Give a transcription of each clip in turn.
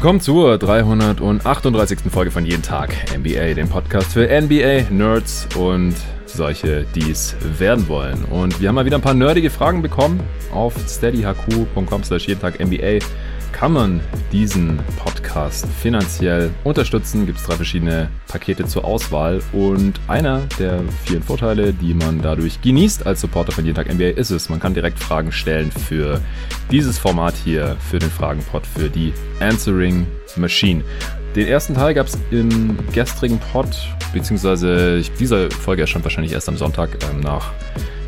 Willkommen zur 338. Folge von Jeden Tag NBA, dem Podcast für NBA-Nerds und solche, die es werden wollen. Und wir haben mal wieder ein paar nerdige Fragen bekommen auf steadyhq.com slash jeden Tag NBA kann man diesen Podcast finanziell unterstützen. Gibt es drei verschiedene Pakete zur Auswahl und einer der vielen Vorteile, die man dadurch genießt als Supporter von Jeden Tag NBA, ist es, man kann direkt Fragen stellen für dieses Format hier, für den Fragenpod, für die Answering Machine. Den ersten Teil gab es im gestrigen Pod, beziehungsweise diese Folge erscheint wahrscheinlich erst am Sonntag ähm, nach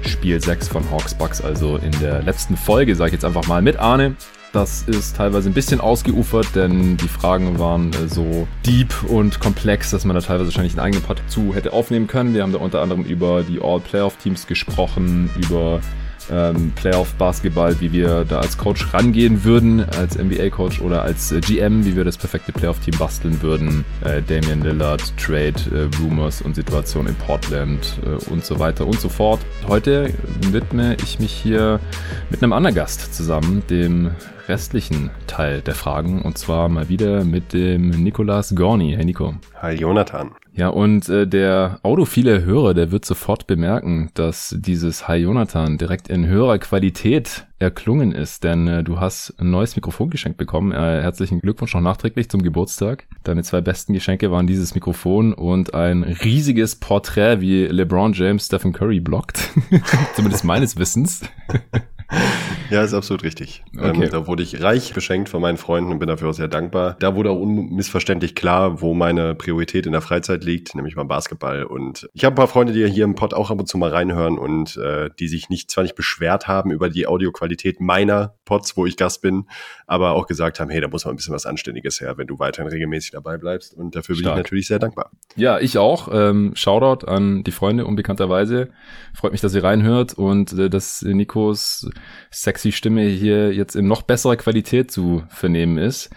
Spiel 6 von Hawks Bucks, also in der letzten Folge, sage ich jetzt einfach mal mit Arne. Das ist teilweise ein bisschen ausgeufert, denn die Fragen waren äh, so deep und komplex, dass man da teilweise wahrscheinlich einen eigenen Part zu hätte aufnehmen können. Wir haben da unter anderem über die All-Playoff-Teams gesprochen, über ähm, Playoff-Basketball, wie wir da als Coach rangehen würden, als NBA-Coach oder als äh, GM, wie wir das perfekte Playoff-Team basteln würden. Äh, Damian Lillard, Trade, äh, Rumors und Situation in Portland äh, und so weiter und so fort. Heute widme ich mich hier mit einem anderen Gast zusammen, dem restlichen Teil der Fragen und zwar mal wieder mit dem Nikolas Gorni. Hey Nico. Hi Jonathan. Ja, und äh, der autophile Hörer, der wird sofort bemerken, dass dieses Hi Jonathan direkt in höherer Qualität erklungen ist, denn äh, du hast ein neues Mikrofon geschenkt bekommen. Äh, herzlichen Glückwunsch noch nachträglich zum Geburtstag. Deine zwei besten Geschenke waren dieses Mikrofon und ein riesiges Porträt, wie LeBron James Stephen Curry blockt. Zumindest meines Wissens. Ja, ist absolut richtig. Ähm, okay. Ähm, da wurde ich reich beschenkt von meinen Freunden und bin dafür auch sehr dankbar. Da wurde auch unmissverständlich klar, wo meine Priorität in der Freizeit liegt, nämlich beim Basketball. Und ich habe ein paar Freunde, die hier im Pod auch ab und zu mal reinhören und äh, die sich nicht zwar nicht beschwert haben über die Audioqualität meiner Pods, wo ich Gast bin, aber auch gesagt haben, hey, da muss mal ein bisschen was Anständiges her, wenn du weiterhin regelmäßig dabei bleibst. Und dafür bin Stark. ich natürlich sehr dankbar. Ja, ich auch. Ähm, Shoutout an die Freunde unbekannterweise. Freut mich, dass ihr reinhört und äh, dass Nikos sexy Stimme hier jetzt in noch besserer Qualität zu vernehmen ist.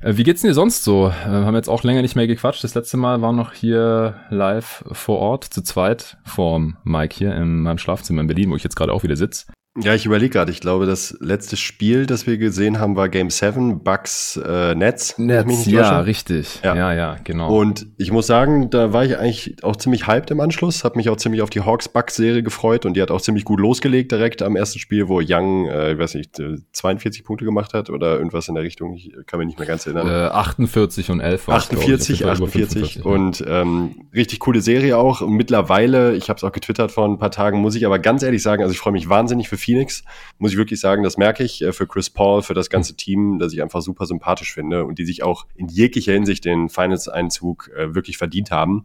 Äh, wie geht's denn dir sonst so? Wir äh, haben jetzt auch länger nicht mehr gequatscht. Das letzte Mal war noch hier live vor Ort, zu zweit, vorm Mike hier in meinem Schlafzimmer in Berlin, wo ich jetzt gerade auch wieder sitze. Ja, ich überlege gerade. Ich glaube, das letzte Spiel, das wir gesehen haben, war Game 7, Bucks äh, Nets. Nets, ja, richtig. Ja. ja, ja, genau. Und ich muss sagen, da war ich eigentlich auch ziemlich hyped im Anschluss. Habe mich auch ziemlich auf die Hawks-Bucks-Serie gefreut und die hat auch ziemlich gut losgelegt direkt am ersten Spiel, wo Young, äh, ich weiß nicht, 42 Punkte gemacht hat oder irgendwas in der Richtung. Ich kann mich nicht mehr ganz erinnern. Äh, 48 und 11. 48, 48. Und ähm, richtig coole Serie auch. Und mittlerweile, ich habe es auch getwittert vor ein paar Tagen, muss ich aber ganz ehrlich sagen, also ich freue mich wahnsinnig für Phoenix, muss ich wirklich sagen, das merke ich äh, für Chris Paul, für das ganze Team, das ich einfach super sympathisch finde und die sich auch in jeglicher Hinsicht den Finals-Einzug äh, wirklich verdient haben.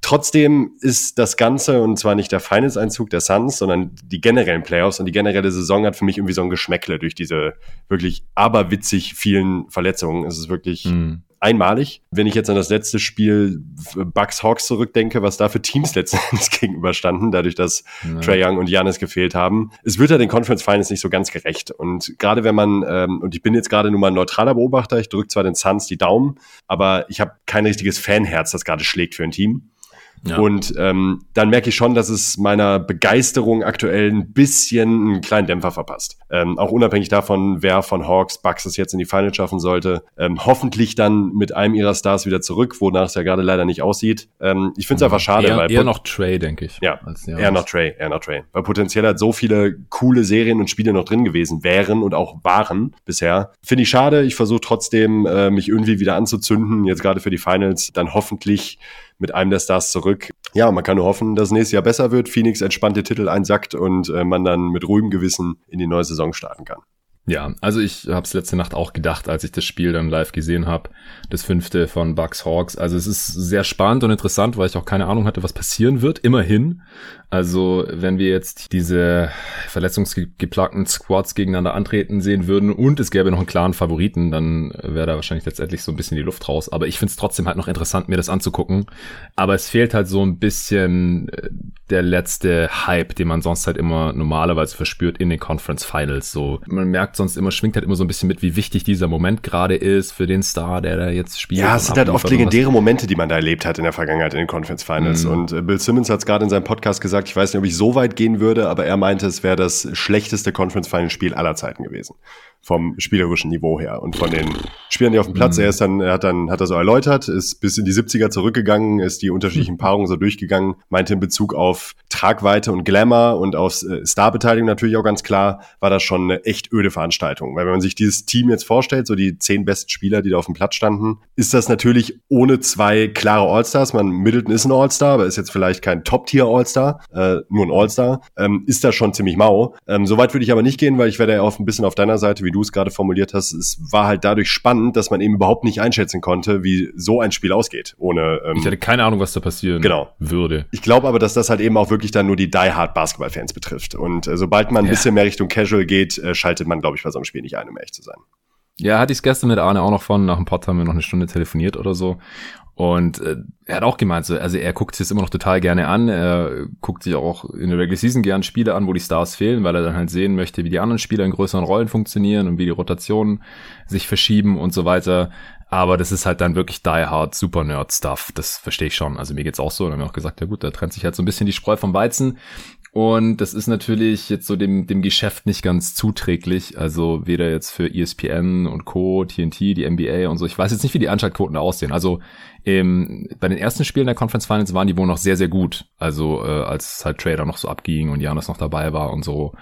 Trotzdem ist das Ganze, und zwar nicht der Finals-Einzug der Suns, sondern die generellen Playoffs und die generelle Saison hat für mich irgendwie so ein Geschmäckle durch diese wirklich aberwitzig vielen Verletzungen. Es ist wirklich mhm einmalig. Wenn ich jetzt an das letzte Spiel Bucks Hawks zurückdenke, was da für Teams letztendlich gegenüberstanden, dadurch, dass ja. Trey Young und Giannis gefehlt haben, es wird ja den Conference Finals nicht so ganz gerecht. Und gerade wenn man, ähm, und ich bin jetzt gerade nur mal ein neutraler Beobachter, ich drücke zwar den Suns die Daumen, aber ich habe kein richtiges Fanherz, das gerade schlägt für ein Team. Ja. Und ähm, dann merke ich schon, dass es meiner Begeisterung aktuell ein bisschen einen kleinen Dämpfer verpasst. Ähm, auch unabhängig davon, wer von Hawks Bucks es jetzt in die Finals schaffen sollte. Ähm, hoffentlich dann mit einem ihrer Stars wieder zurück, wonach es ja gerade leider nicht aussieht. Ähm, ich finde es einfach schade. Eher, weil eher noch Trey, denke ich. Ja, eher noch Trey, eher noch Trey. Weil potenziell halt so viele coole Serien und Spiele noch drin gewesen wären und auch waren bisher. Finde ich schade. Ich versuche trotzdem, äh, mich irgendwie wieder anzuzünden, jetzt gerade für die Finals. Dann hoffentlich mit einem der Stars zurück. Ja, man kann nur hoffen, dass nächstes Jahr besser wird, Phoenix entspannte Titel einsackt und äh, man dann mit ruhigem Gewissen in die neue Saison starten kann. Ja, also ich habe es letzte Nacht auch gedacht, als ich das Spiel dann live gesehen habe, das fünfte von Bucks Hawks. Also es ist sehr spannend und interessant, weil ich auch keine Ahnung hatte, was passieren wird. Immerhin. Also wenn wir jetzt diese verletzungsgeplagten Squads gegeneinander antreten sehen würden und es gäbe noch einen klaren Favoriten, dann wäre da wahrscheinlich letztendlich so ein bisschen die Luft raus. Aber ich finde es trotzdem halt noch interessant, mir das anzugucken. Aber es fehlt halt so ein bisschen äh, der letzte Hype, den man sonst halt immer normalerweise verspürt in den Conference Finals. So, man merkt sonst immer, schwingt halt immer so ein bisschen mit, wie wichtig dieser Moment gerade ist für den Star, der da jetzt spielt. Ja, es sind halt oft legendäre Momente, die man da erlebt hat in der Vergangenheit in den Conference Finals. Mhm. Und äh, Bill Simmons hat es gerade in seinem Podcast gesagt, gesagt, ich weiß nicht, ob ich so weit gehen würde, aber er meinte, es wäre das schlechteste Conference Final Spiel aller Zeiten gewesen. Vom spielerischen Niveau her. Und von den Spielern, die auf dem Platz, mhm. er ist dann, er hat dann, hat er so erläutert, ist bis in die 70er zurückgegangen, ist die unterschiedlichen Paarungen so durchgegangen, meinte in Bezug auf Tragweite und Glamour und auf äh, Starbeteiligung natürlich auch ganz klar, war das schon eine echt öde Veranstaltung. Weil wenn man sich dieses Team jetzt vorstellt, so die zehn besten Spieler, die da auf dem Platz standen, ist das natürlich ohne zwei klare Allstars. Man, Middleton ist ein Allstar, aber ist jetzt vielleicht kein Top-Tier Allstar, äh, nur ein Allstar, ähm, ist das schon ziemlich mau. Ähm, Soweit würde ich aber nicht gehen, weil ich werde ja auch ein bisschen auf deiner Seite, wie du es gerade formuliert hast, es war halt dadurch spannend, dass man eben überhaupt nicht einschätzen konnte, wie so ein Spiel ausgeht. Ohne, ähm, ich hatte keine Ahnung, was da passieren genau. würde. Ich glaube aber, dass das halt eben auch wirklich dann nur die die-hard Basketball-Fans betrifft. Und äh, sobald man ein ja. bisschen mehr Richtung Casual geht, äh, schaltet man, glaube ich, bei so einem Spiel nicht ein, um ehrlich zu sein. Ja, hatte ich es gestern mit Arne auch noch von. Nach dem Pod haben wir noch eine Stunde telefoniert oder so. Und äh, er hat auch gemeint, so, also er guckt sich das immer noch total gerne an. Er guckt sich auch in der Regular Season gern Spiele an, wo die Stars fehlen, weil er dann halt sehen möchte, wie die anderen Spieler in größeren Rollen funktionieren und wie die Rotationen sich verschieben und so weiter. Aber das ist halt dann wirklich die hard Super Nerd Stuff. Das verstehe ich schon. Also mir geht's auch so. Dann haben wir auch gesagt, ja gut, da trennt sich halt so ein bisschen die Spreu vom Weizen. Und das ist natürlich jetzt so dem, dem Geschäft nicht ganz zuträglich. Also weder jetzt für ESPN und Co., TNT, die NBA und so. Ich weiß jetzt nicht, wie die Anschaltquoten da aussehen. Also ähm, bei den ersten Spielen der Conference Finals waren die wohl noch sehr, sehr gut. Also äh, als halt Trader noch so abging und Janis noch dabei war und so.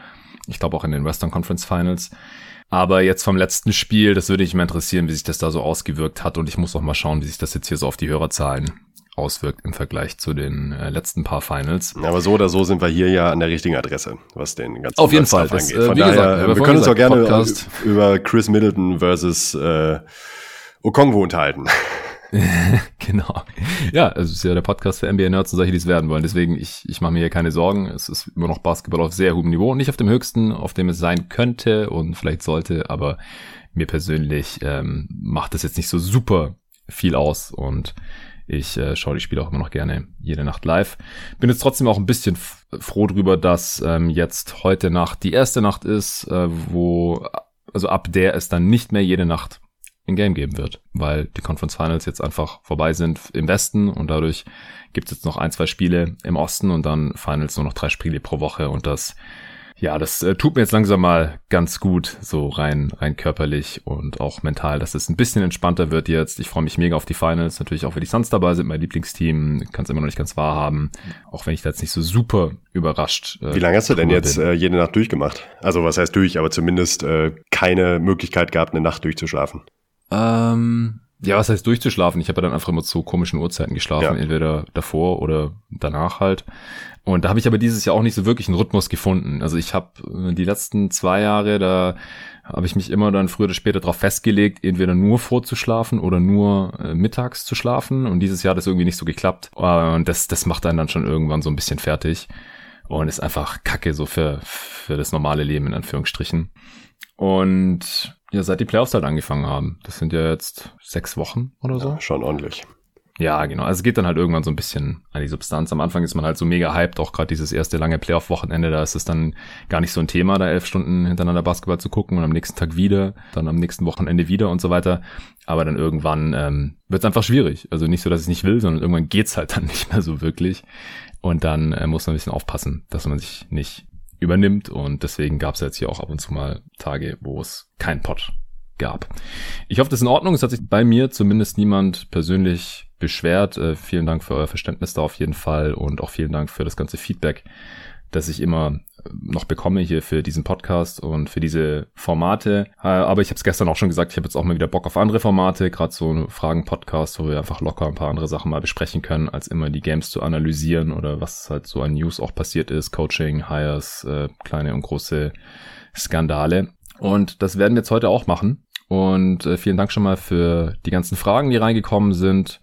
Ich glaube auch in den Western Conference Finals. Aber jetzt vom letzten Spiel, das würde mich mal interessieren, wie sich das da so ausgewirkt hat. Und ich muss auch mal schauen, wie sich das jetzt hier so auf die Hörerzahlen auswirkt im Vergleich zu den äh, letzten paar Finals. Aber so oder so sind wir hier ja an der richtigen Adresse, was den ganzen Auf jeden Fall das, angeht. Von daher, gesagt, wir, wir können uns auch gerne Podcast. über Chris Middleton versus äh, Okongwu unterhalten. genau. Ja, es ist ja der Podcast für NBA-Nerds und solche, die es werden wollen. Deswegen, ich, ich mache mir hier keine Sorgen. Es ist immer noch Basketball auf sehr hohem Niveau. Nicht auf dem höchsten, auf dem es sein könnte und vielleicht sollte, aber mir persönlich ähm, macht das jetzt nicht so super viel aus und ich äh, schaue die Spiele auch immer noch gerne jede Nacht live. Bin jetzt trotzdem auch ein bisschen froh drüber, dass ähm, jetzt heute Nacht die erste Nacht ist, äh, wo, also ab der es dann nicht mehr jede Nacht in Game geben wird, weil die Conference Finals jetzt einfach vorbei sind im Westen und dadurch gibt es jetzt noch ein, zwei Spiele im Osten und dann Finals nur noch drei Spiele pro Woche und das ja, das äh, tut mir jetzt langsam mal ganz gut, so rein, rein körperlich und auch mental, dass es ein bisschen entspannter wird jetzt. Ich freue mich mega auf die Finals, natürlich auch, wenn die Suns dabei sind, mein Lieblingsteam, kann es immer noch nicht ganz wahrhaben, auch wenn ich da jetzt nicht so super überrascht. Äh, Wie lange hast du denn jetzt äh, jede Nacht durchgemacht? Also was heißt durch, aber zumindest äh, keine Möglichkeit gehabt, eine Nacht durchzuschlafen. Ähm, ja, was heißt durchzuschlafen? Ich habe ja dann einfach immer zu komischen Uhrzeiten geschlafen, ja. entweder davor oder danach halt. Und da habe ich aber dieses Jahr auch nicht so wirklich einen Rhythmus gefunden. Also ich habe äh, die letzten zwei Jahre, da habe ich mich immer dann früher oder später darauf festgelegt, entweder nur vorzuschlafen oder nur äh, mittags zu schlafen. Und dieses Jahr hat das irgendwie nicht so geklappt. Und das, das macht einen dann schon irgendwann so ein bisschen fertig. Und ist einfach Kacke so für, für das normale Leben in Anführungsstrichen. Und ja, seit die Playoffs halt angefangen haben. Das sind ja jetzt sechs Wochen oder so. Ja, schon ordentlich. Ja, genau. Also es geht dann halt irgendwann so ein bisschen an die Substanz. Am Anfang ist man halt so mega hyped, auch gerade dieses erste lange Playoff-Wochenende, da ist es dann gar nicht so ein Thema, da elf Stunden hintereinander Basketball zu gucken und am nächsten Tag wieder, dann am nächsten Wochenende wieder und so weiter. Aber dann irgendwann ähm, wird es einfach schwierig. Also nicht so, dass ich nicht will, sondern irgendwann geht's halt dann nicht mehr so wirklich. Und dann äh, muss man ein bisschen aufpassen, dass man sich nicht übernimmt. Und deswegen gab es jetzt hier auch ab und zu mal Tage, wo es kein Pot gab. Ich hoffe, das ist in Ordnung. Es hat sich bei mir zumindest niemand persönlich beschwert. Äh, vielen Dank für euer Verständnis da auf jeden Fall und auch vielen Dank für das ganze Feedback, das ich immer noch bekomme hier für diesen Podcast und für diese Formate. Äh, aber ich habe es gestern auch schon gesagt, ich habe jetzt auch mal wieder Bock auf andere Formate, gerade so Fragen-Podcast, wo wir einfach locker ein paar andere Sachen mal besprechen können, als immer die Games zu analysieren oder was halt so an News auch passiert ist, Coaching, Hires, äh, kleine und große Skandale. Und das werden wir jetzt heute auch machen. Und äh, vielen Dank schon mal für die ganzen Fragen, die reingekommen sind.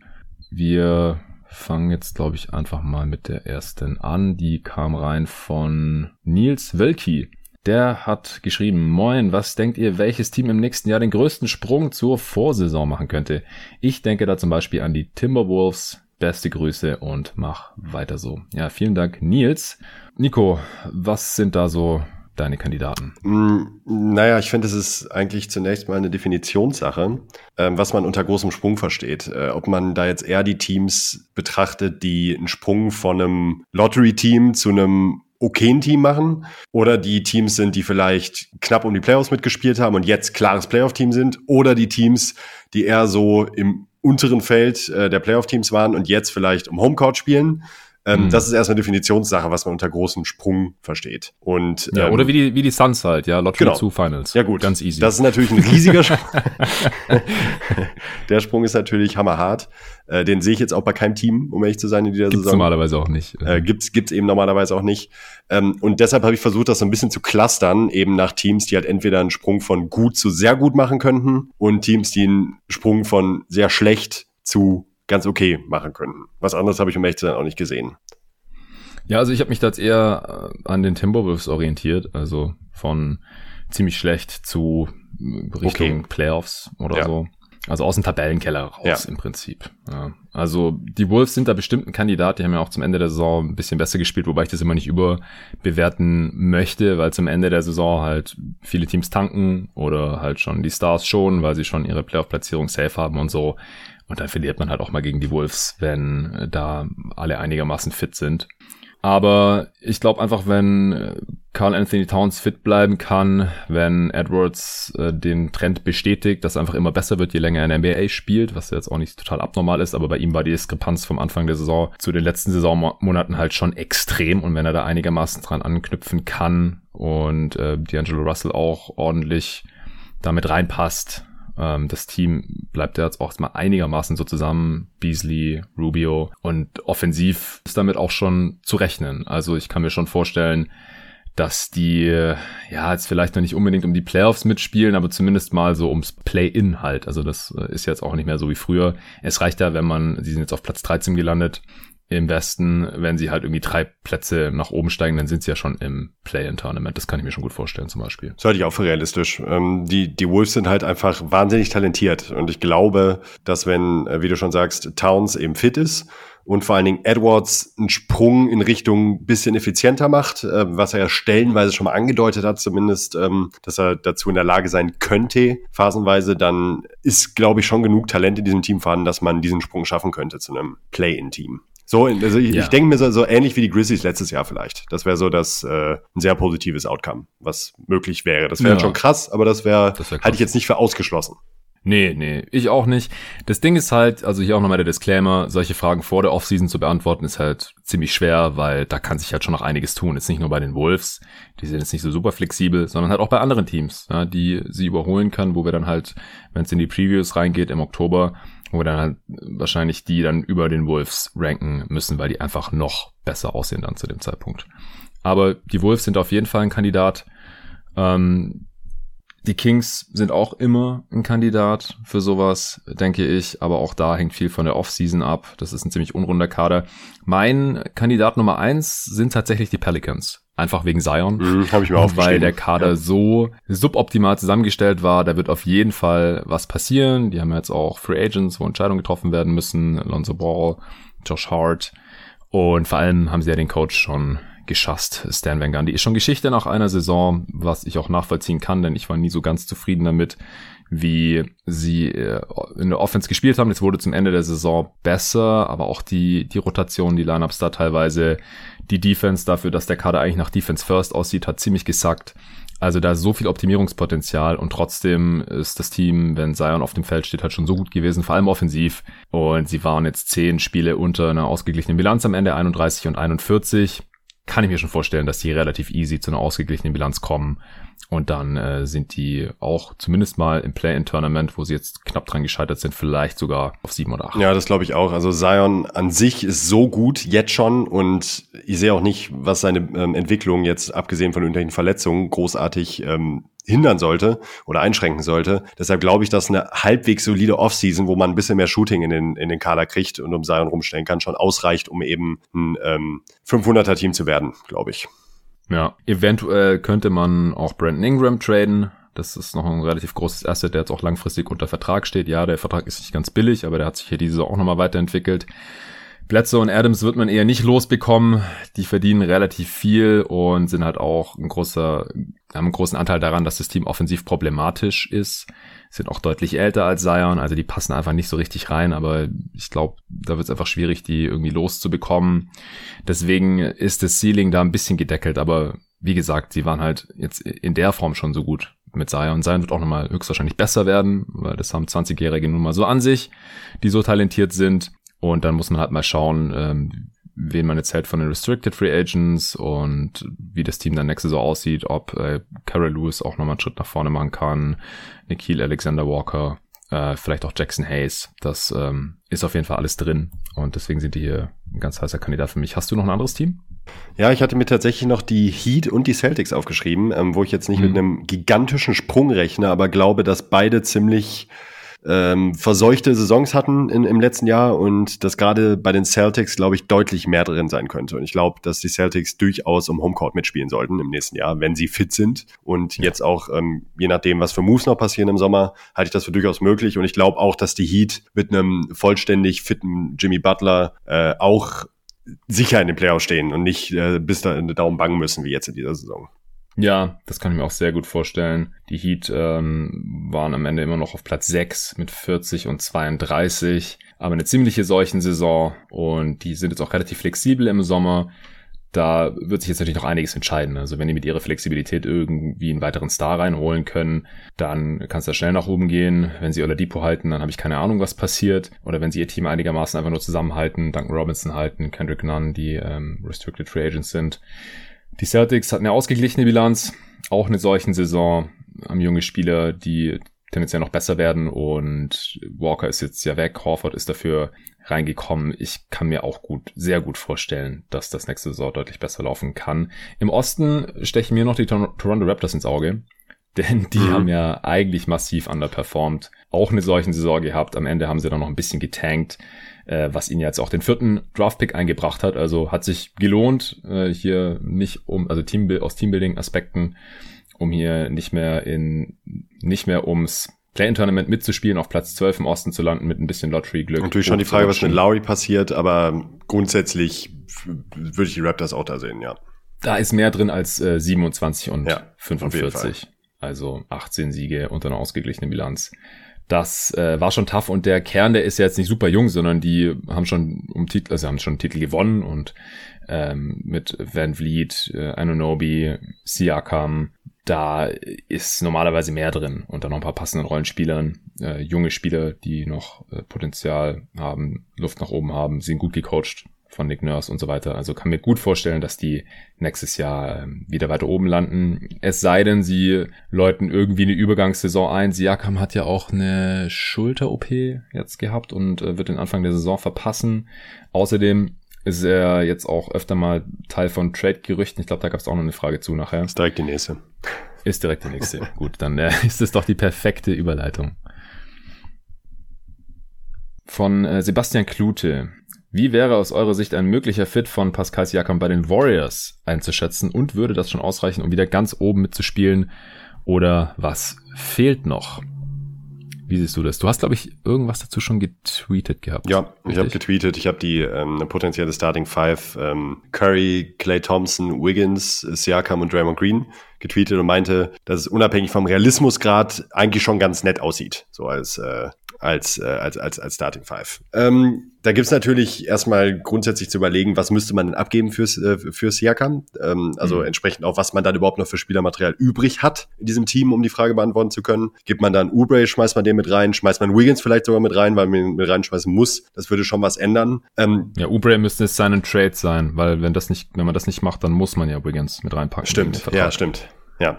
Wir fangen jetzt, glaube ich, einfach mal mit der ersten an. Die kam rein von Nils Wölki. Der hat geschrieben, Moin, was denkt ihr, welches Team im nächsten Jahr den größten Sprung zur Vorsaison machen könnte? Ich denke da zum Beispiel an die Timberwolves. Beste Grüße und mach weiter so. Ja, vielen Dank, Nils. Nico, was sind da so deine Kandidaten? Mm, naja, ich finde, es ist eigentlich zunächst mal eine Definitionssache, ähm, was man unter großem Sprung versteht. Äh, ob man da jetzt eher die Teams betrachtet, die einen Sprung von einem Lottery-Team zu einem okay ein Team machen oder die Teams sind, die vielleicht knapp um die Playoffs mitgespielt haben und jetzt klares Playoff-Team sind oder die Teams, die eher so im unteren Feld äh, der Playoff-Teams waren und jetzt vielleicht um Homecourt spielen. Ähm, mhm. Das ist erstmal Definitionssache, was man unter großem Sprung versteht. Und, ja, ähm, oder wie die, wie die Suns halt, ja, Lottery genau. zu Finals. Ja, gut. Ganz easy. Das ist natürlich ein riesiger Sprung. Der Sprung ist natürlich hammerhart. Äh, den sehe ich jetzt auch bei keinem Team, um ehrlich zu sein in dieser gibt's Saison. normalerweise auch nicht. Äh, gibt's, gibt's eben normalerweise auch nicht. Ähm, und deshalb habe ich versucht, das so ein bisschen zu clustern, eben nach Teams, die halt entweder einen Sprung von gut zu sehr gut machen könnten und Teams, die einen Sprung von sehr schlecht zu ganz okay machen könnten. Was anderes habe ich um ehrlich zu sein auch nicht gesehen. Ja, also ich habe mich da jetzt eher äh, an den Timberwolves orientiert, also von ziemlich schlecht zu Richtung okay. Playoffs oder ja. so. Also aus dem Tabellenkeller raus ja. im Prinzip. Ja. Also die Wolves sind da bestimmt ein Kandidat, die haben ja auch zum Ende der Saison ein bisschen besser gespielt, wobei ich das immer nicht überbewerten möchte, weil zum Ende der Saison halt viele Teams tanken oder halt schon die Stars schon, weil sie schon ihre Playoff-Platzierung safe haben und so. Und dann verliert man halt auch mal gegen die Wolves, wenn da alle einigermaßen fit sind. Aber ich glaube einfach, wenn Carl Anthony Towns fit bleiben kann, wenn Edwards äh, den Trend bestätigt, dass er einfach immer besser wird, je länger er in der NBA spielt, was jetzt auch nicht total abnormal ist, aber bei ihm war die Diskrepanz vom Anfang der Saison zu den letzten Saisonmonaten halt schon extrem und wenn er da einigermaßen dran anknüpfen kann und äh, D'Angelo Russell auch ordentlich damit reinpasst, das Team bleibt ja jetzt auch mal einigermaßen so zusammen. Beasley, Rubio und offensiv ist damit auch schon zu rechnen. Also ich kann mir schon vorstellen, dass die, ja, jetzt vielleicht noch nicht unbedingt um die Playoffs mitspielen, aber zumindest mal so ums Play-In halt. Also das äh, ist jetzt auch nicht mehr so wie früher. Es reicht ja, wenn man, sie sind jetzt auf Platz 13 gelandet, im Westen, wenn sie halt irgendwie drei Plätze nach oben steigen, dann sind sie ja schon im Play-in-Tournament. Das kann ich mir schon gut vorstellen, zum Beispiel. Das halte ich auch für realistisch. Ähm, die, die Wolves sind halt einfach wahnsinnig talentiert. Und ich glaube, dass wenn, äh, wie du schon sagst, Towns eben fit ist und vor allen Dingen Edwards einen Sprung in Richtung bisschen effizienter macht, äh, was er ja stellenweise schon mal angedeutet hat, zumindest, ähm, dass er dazu in der Lage sein könnte, phasenweise, dann ist, glaube ich, schon genug Talent in diesem Team vorhanden, dass man diesen Sprung schaffen könnte zu einem Play-in-Team. So, also ich, ja. ich denke mir so, so ähnlich wie die Grizzlies letztes Jahr vielleicht. Das wäre so das äh, ein sehr positives Outcome, was möglich wäre. Das wäre ja. schon krass, aber das wäre wär halte ich jetzt nicht für ausgeschlossen. Nee, nee, ich auch nicht. Das Ding ist halt, also hier auch nochmal der Disclaimer, solche Fragen vor der Offseason zu beantworten ist halt ziemlich schwer, weil da kann sich halt schon noch einiges tun. Jetzt nicht nur bei den Wolves, die sind jetzt nicht so super flexibel, sondern halt auch bei anderen Teams, ja, die sie überholen kann, wo wir dann halt, wenn es in die Previews reingeht im Oktober, wo dann halt wahrscheinlich die dann über den Wolves ranken müssen, weil die einfach noch besser aussehen dann zu dem Zeitpunkt. Aber die Wolves sind auf jeden Fall ein Kandidat. Ähm, die Kings sind auch immer ein Kandidat für sowas, denke ich, aber auch da hängt viel von der Offseason ab. Das ist ein ziemlich unrunder Kader. Mein Kandidat Nummer eins sind tatsächlich die Pelicans. Einfach wegen Zion. Mhm, Habe ich mir auch Weil der Kader ja. so suboptimal zusammengestellt war. Da wird auf jeden Fall was passieren. Die haben jetzt auch Free Agents, wo Entscheidungen getroffen werden müssen. Lonzo Ball, Josh Hart. Und vor allem haben sie ja den Coach schon geschasst, Stan Van Gundy. Ist schon Geschichte nach einer Saison, was ich auch nachvollziehen kann, denn ich war nie so ganz zufrieden damit, wie sie äh, in der Offense gespielt haben. Jetzt wurde zum Ende der Saison besser, aber auch die, die Rotation, die Lineups da teilweise, die Defense dafür, dass der Kader eigentlich nach Defense First aussieht, hat ziemlich gesackt. Also da ist so viel Optimierungspotenzial und trotzdem ist das Team, wenn Zion auf dem Feld steht, halt schon so gut gewesen, vor allem offensiv. Und sie waren jetzt zehn Spiele unter einer ausgeglichenen Bilanz am Ende, 31 und 41 kann ich mir schon vorstellen, dass die relativ easy zu einer ausgeglichenen Bilanz kommen. Und dann äh, sind die auch zumindest mal im Play-in-Tournament, wo sie jetzt knapp dran gescheitert sind, vielleicht sogar auf sieben oder acht. Ja, das glaube ich auch. Also Zion an sich ist so gut jetzt schon und ich sehe auch nicht, was seine ähm, Entwicklung jetzt abgesehen von irgendwelchen Verletzungen großartig ähm, hindern sollte oder einschränken sollte. Deshalb glaube ich, dass eine halbwegs solide Offseason, wo man ein bisschen mehr Shooting in den, in den Kader kriegt und um Zion rumstellen kann, schon ausreicht, um eben ein ähm, 500er-Team zu werden, glaube ich. Ja, eventuell könnte man auch Brandon Ingram traden. Das ist noch ein relativ großes Asset, der jetzt auch langfristig unter Vertrag steht. Ja, der Vertrag ist nicht ganz billig, aber der hat sich hier diese auch nochmal weiterentwickelt. Bledsoe und Adams wird man eher nicht losbekommen. Die verdienen relativ viel und sind halt auch ein großer, haben einen großen Anteil daran, dass das Team offensiv problematisch ist. Sind auch deutlich älter als Zion, also die passen einfach nicht so richtig rein, aber ich glaube, da wird es einfach schwierig, die irgendwie loszubekommen. Deswegen ist das Ceiling da ein bisschen gedeckelt, aber wie gesagt, sie waren halt jetzt in der Form schon so gut mit Zion. Zion wird auch nochmal höchstwahrscheinlich besser werden, weil das haben 20-Jährige nun mal so an sich, die so talentiert sind. Und dann muss man halt mal schauen, ähm, wen man jetzt hält von den Restricted Free Agents und wie das Team dann nächste Saison aussieht, ob äh, Carol Lewis auch nochmal einen Schritt nach vorne machen kann, Nikhil Alexander Walker, äh, vielleicht auch Jackson Hayes. Das ähm, ist auf jeden Fall alles drin und deswegen sind die hier ein ganz heißer Kandidat für mich. Hast du noch ein anderes Team? Ja, ich hatte mir tatsächlich noch die Heat und die Celtics aufgeschrieben, ähm, wo ich jetzt nicht mhm. mit einem gigantischen Sprung rechne, aber glaube, dass beide ziemlich ähm, verseuchte Saisons hatten in, im letzten Jahr und dass gerade bei den Celtics, glaube ich, deutlich mehr drin sein könnte. Und ich glaube, dass die Celtics durchaus um Homecourt mitspielen sollten im nächsten Jahr, wenn sie fit sind. Und ja. jetzt auch, ähm, je nachdem, was für Moves noch passieren im Sommer, halte ich das für durchaus möglich. Und ich glaube auch, dass die Heat mit einem vollständig fitten Jimmy Butler äh, auch sicher in den Playoffs stehen und nicht äh, bis da in den Daumen bangen müssen, wie jetzt in dieser Saison. Ja, das kann ich mir auch sehr gut vorstellen. Die Heat ähm, waren am Ende immer noch auf Platz 6 mit 40 und 32, aber eine ziemliche Seuchensaison und die sind jetzt auch relativ flexibel im Sommer. Da wird sich jetzt natürlich noch einiges entscheiden. Also wenn die mit ihrer Flexibilität irgendwie einen weiteren Star reinholen können, dann kann es da schnell nach oben gehen. Wenn sie Oladipo halten, dann habe ich keine Ahnung, was passiert. Oder wenn sie ihr Team einigermaßen einfach nur zusammenhalten, Duncan Robinson halten, Kendrick Nunn, die ähm, Restricted Free Agents sind, die Celtics hatten eine ausgeglichene Bilanz, auch eine solchen Saison, haben junge Spieler, die tendenziell noch besser werden und Walker ist jetzt ja weg, Horford ist dafür reingekommen. Ich kann mir auch gut, sehr gut vorstellen, dass das nächste Saison deutlich besser laufen kann. Im Osten stechen mir noch die Toronto Raptors ins Auge, denn die mhm. haben ja eigentlich massiv underperformed, auch eine solchen Saison gehabt. Am Ende haben sie dann noch ein bisschen getankt äh, was ihn jetzt auch den vierten Draftpick eingebracht hat. Also hat sich gelohnt, äh, hier nicht um, also Team, aus Teambuilding-Aspekten, um hier nicht mehr in, nicht mehr ums Play-In-Tournament mitzuspielen, auf Platz 12 im Osten zu landen mit ein bisschen Lottery-Glück. Natürlich schon die Frage, was mit Lowry passiert, aber grundsätzlich würde ich die Raptors auch da sehen, ja. Da ist mehr drin als äh, 27 und ja, 45. Also 18 Siege und eine ausgeglichene Bilanz das äh, war schon tough und der Kern, der ist ja jetzt nicht super jung, sondern die haben schon um Titel, also haben schon Titel gewonnen und ähm, mit Van Vliet, äh, Anunobi, Siakam, da ist normalerweise mehr drin und dann noch ein paar passenden Rollenspielern, äh, junge Spieler, die noch äh, Potenzial haben, Luft nach oben haben, sind gut gecoacht von Nick Nurse und so weiter. Also kann mir gut vorstellen, dass die nächstes Jahr ähm, wieder weiter oben landen. Es sei denn, sie läuten irgendwie eine Übergangssaison ein. Siakam hat ja auch eine Schulter-OP jetzt gehabt und äh, wird den Anfang der Saison verpassen. Außerdem ist er jetzt auch öfter mal Teil von Trade-Gerüchten. Ich glaube, da gab es auch noch eine Frage zu nachher. Ist direkt die nächste. Ist direkt die nächste. Gut, dann äh, ist es doch die perfekte Überleitung. Von äh, Sebastian Klute. Wie wäre aus eurer Sicht ein möglicher Fit von Pascal Siakam bei den Warriors einzuschätzen und würde das schon ausreichen, um wieder ganz oben mitzuspielen? Oder was fehlt noch? Wie siehst du das? Du hast, glaube ich, irgendwas dazu schon getweetet gehabt. Ja, richtig? ich habe getweetet. Ich habe die ähm, potenzielle Starting Five ähm, Curry, Clay Thompson, Wiggins, Siakam und Draymond Green getweetet und meinte, dass es unabhängig vom Realismusgrad eigentlich schon ganz nett aussieht. So als äh, als, äh, als, als, als Starting Five. Ähm, da gibt's natürlich erstmal grundsätzlich zu überlegen, was müsste man denn abgeben fürs, äh, fürs Siakam. Ähm, also mhm. entsprechend auch, was man dann überhaupt noch für Spielermaterial übrig hat in diesem Team, um die Frage beantworten zu können. Gibt man dann Ubre, schmeißt man den mit rein, schmeißt man Wiggins vielleicht sogar mit rein, weil man ihn mit reinschmeißen muss. Das würde schon was ändern. Ähm, ja, Ubre müsste es seinen Trade sein, weil wenn das nicht, wenn man das nicht macht, dann muss man ja Wiggins mit reinpacken. Stimmt, ja, stimmt. Ja.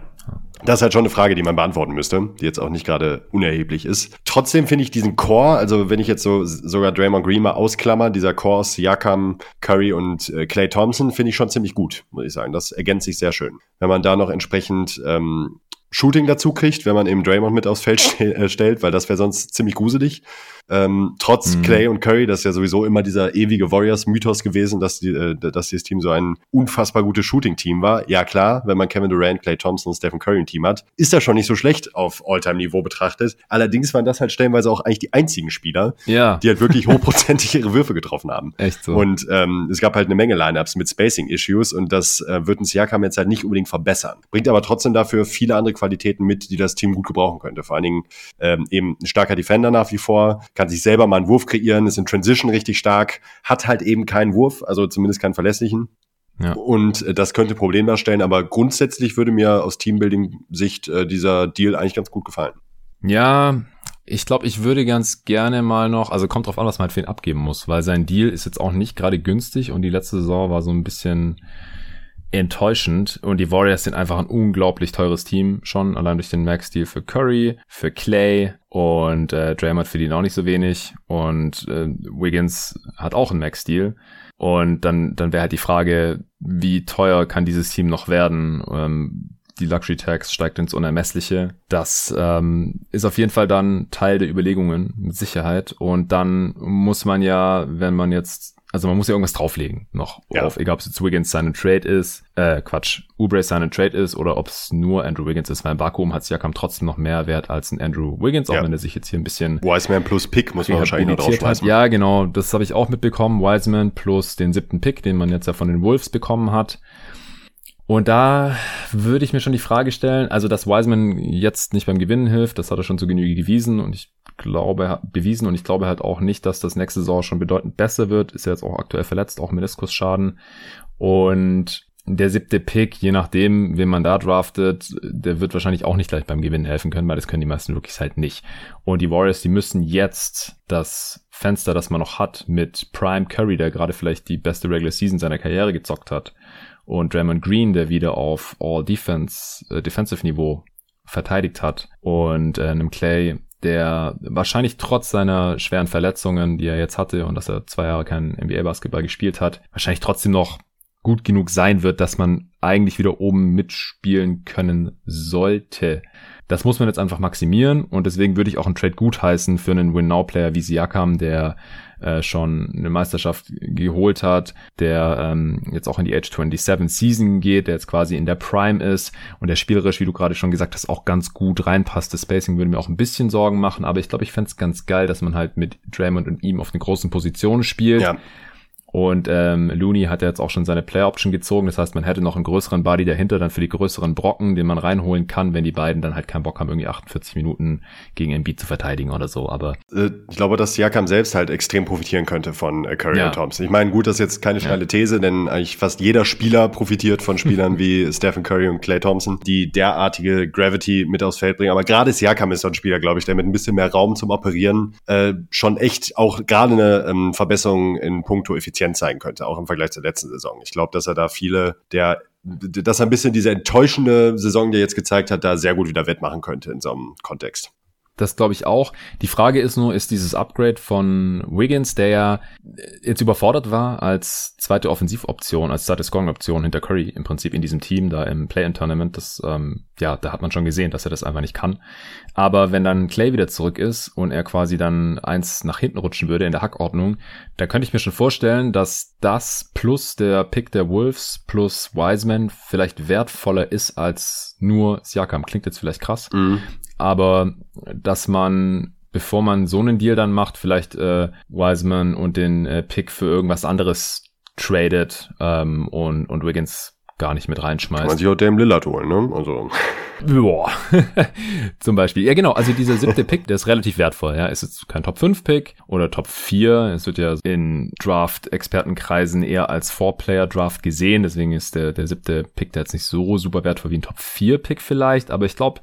Das ist halt schon eine Frage, die man beantworten müsste, die jetzt auch nicht gerade unerheblich ist. Trotzdem finde ich diesen Core, also wenn ich jetzt so sogar Draymond Green mal ausklammer, dieser Core Siakam, Curry und äh, Clay Thompson, finde ich schon ziemlich gut, muss ich sagen. Das ergänzt sich sehr schön. Wenn man da noch entsprechend ähm, Shooting dazu kriegt, wenn man eben Draymond mit aufs Feld ste stellt, weil das wäre sonst ziemlich gruselig. Ähm, trotz mhm. Clay und Curry, das ist ja sowieso immer dieser ewige Warriors-Mythos gewesen, dass, die, äh, dass dieses Team so ein unfassbar gutes Shooting-Team war. Ja klar, wenn man Kevin Durant, Clay Thompson und Stephen Curry im Team hat, ist das schon nicht so schlecht auf All-Time-Niveau betrachtet. Allerdings waren das halt stellenweise auch eigentlich die einzigen Spieler, ja. die halt wirklich hochprozentig ihre Würfe getroffen haben. Echt so. Und ähm, es gab halt eine Menge Lineups mit Spacing-Issues und das äh, wird ein Siakam jetzt halt nicht unbedingt verbessern. Bringt aber trotzdem dafür viele andere Qualitäten mit, die das Team gut gebrauchen könnte. Vor allen Dingen ähm, eben ein starker Defender nach wie vor, kann sich selber mal einen Wurf kreieren, ist in Transition richtig stark, hat halt eben keinen Wurf, also zumindest keinen verlässlichen. Ja. Und äh, das könnte Problem darstellen, aber grundsätzlich würde mir aus Teambuilding-Sicht äh, dieser Deal eigentlich ganz gut gefallen. Ja, ich glaube, ich würde ganz gerne mal noch, also kommt drauf an, was man halt für ihn abgeben muss, weil sein Deal ist jetzt auch nicht gerade günstig und die letzte Saison war so ein bisschen enttäuschend und die Warriors sind einfach ein unglaublich teures Team schon, allein durch den Max-Deal für Curry, für Clay und äh, Draymond verdient auch nicht so wenig und äh, Wiggins hat auch einen Max-Deal und dann, dann wäre halt die Frage, wie teuer kann dieses Team noch werden? Ähm, die Luxury Tax steigt ins Unermessliche. Das ähm, ist auf jeden Fall dann Teil der Überlegungen mit Sicherheit. Und dann muss man ja, wenn man jetzt also man muss ja irgendwas drauflegen noch ja. auf, egal ob es jetzt Wiggins seine Trade ist, äh, Quatsch, Oubre seine Trade ist oder ob es nur Andrew Wiggins ist, weil im Vakuum hat Siakam trotzdem noch mehr Wert als ein Andrew Wiggins, auch ja. wenn er sich jetzt hier ein bisschen Wiseman plus Pick muss man wahrscheinlich noch draufschmeißen. Hat. Ja, genau, das habe ich auch mitbekommen, Wiseman plus den siebten Pick, den man jetzt ja von den Wolves bekommen hat. Und da würde ich mir schon die Frage stellen, also dass Wiseman jetzt nicht beim Gewinnen hilft, das hat er schon zu Genüge gewiesen und ich glaube, bewiesen und ich glaube halt auch nicht, dass das nächste Saison schon bedeutend besser wird. Ist ja jetzt auch aktuell verletzt, auch Meniskusschaden. Und der siebte Pick, je nachdem, wen man da draftet, der wird wahrscheinlich auch nicht gleich beim Gewinnen helfen können, weil das können die meisten wirklich halt nicht. Und die Warriors, die müssen jetzt das Fenster, das man noch hat, mit Prime Curry, der gerade vielleicht die beste Regular Season seiner Karriere gezockt hat, und Draymond Green, der wieder auf All Defense, äh, Defensive Niveau verteidigt hat und äh, einem Clay, der wahrscheinlich trotz seiner schweren Verletzungen, die er jetzt hatte und dass er zwei Jahre keinen NBA-Basketball gespielt hat, wahrscheinlich trotzdem noch gut genug sein wird, dass man eigentlich wieder oben mitspielen können sollte. Das muss man jetzt einfach maximieren und deswegen würde ich auch einen Trade gutheißen für einen Win-Now-Player wie Siakam, der äh, schon eine Meisterschaft geholt hat, der ähm, jetzt auch in die Age 27 Season geht, der jetzt quasi in der Prime ist und der spielerisch, wie du gerade schon gesagt hast, auch ganz gut reinpasst. Das Spacing würde mir auch ein bisschen Sorgen machen, aber ich glaube, ich fände es ganz geil, dass man halt mit Draymond und ihm auf den großen Positionen spielt. Ja und ähm, Looney hat ja jetzt auch schon seine Player Option gezogen. Das heißt, man hätte noch einen größeren Body dahinter, dann für die größeren Brocken, den man reinholen kann, wenn die beiden dann halt keinen Bock haben, irgendwie 48 Minuten gegen Embiid zu verteidigen oder so. Aber äh, ich glaube, dass Siakam selbst halt extrem profitieren könnte von äh, Curry ja. und Thompson. Ich meine, gut, das ist jetzt keine schnelle These, denn eigentlich fast jeder Spieler profitiert von Spielern wie Stephen Curry und Clay Thompson, die derartige Gravity mit aufs Feld bringen. Aber gerade Siakam ist so ein Spieler, glaube ich, der mit ein bisschen mehr Raum zum Operieren äh, schon echt auch gerade eine ähm, Verbesserung in puncto Effizienz effizient sein könnte, auch im Vergleich zur letzten Saison. Ich glaube, dass er da viele der dass er ein bisschen diese enttäuschende Saison, die er jetzt gezeigt hat, da sehr gut wieder wettmachen könnte in so einem Kontext. Das glaube ich auch. Die Frage ist nur, ist dieses Upgrade von Wiggins, der ja jetzt überfordert war als zweite Offensivoption, als zweite Scoring-Option hinter Curry im Prinzip in diesem Team da im Play-in-Tournament, das, ähm, ja, da hat man schon gesehen, dass er das einfach nicht kann. Aber wenn dann Clay wieder zurück ist und er quasi dann eins nach hinten rutschen würde in der Hackordnung, da könnte ich mir schon vorstellen, dass das plus der Pick der Wolves plus Wiseman vielleicht wertvoller ist als nur Siakam. Klingt jetzt vielleicht krass. Mhm aber dass man bevor man so einen Deal dann macht, vielleicht äh, Wiseman und den äh, Pick für irgendwas anderes tradet ähm, und, und Wiggins gar nicht mit reinschmeißt. Kann man sich auch Dame Lillard holen, ne? Also. Boah. Zum Beispiel. Ja, genau. Also dieser siebte Pick, der ist relativ wertvoll. Ja, ist jetzt kein Top 5 Pick oder Top 4. Es wird ja in Draft-Expertenkreisen eher als Four-Player-Draft gesehen. Deswegen ist der, der siebte Pick der jetzt nicht so super wertvoll wie ein Top 4 Pick vielleicht. Aber ich glaube,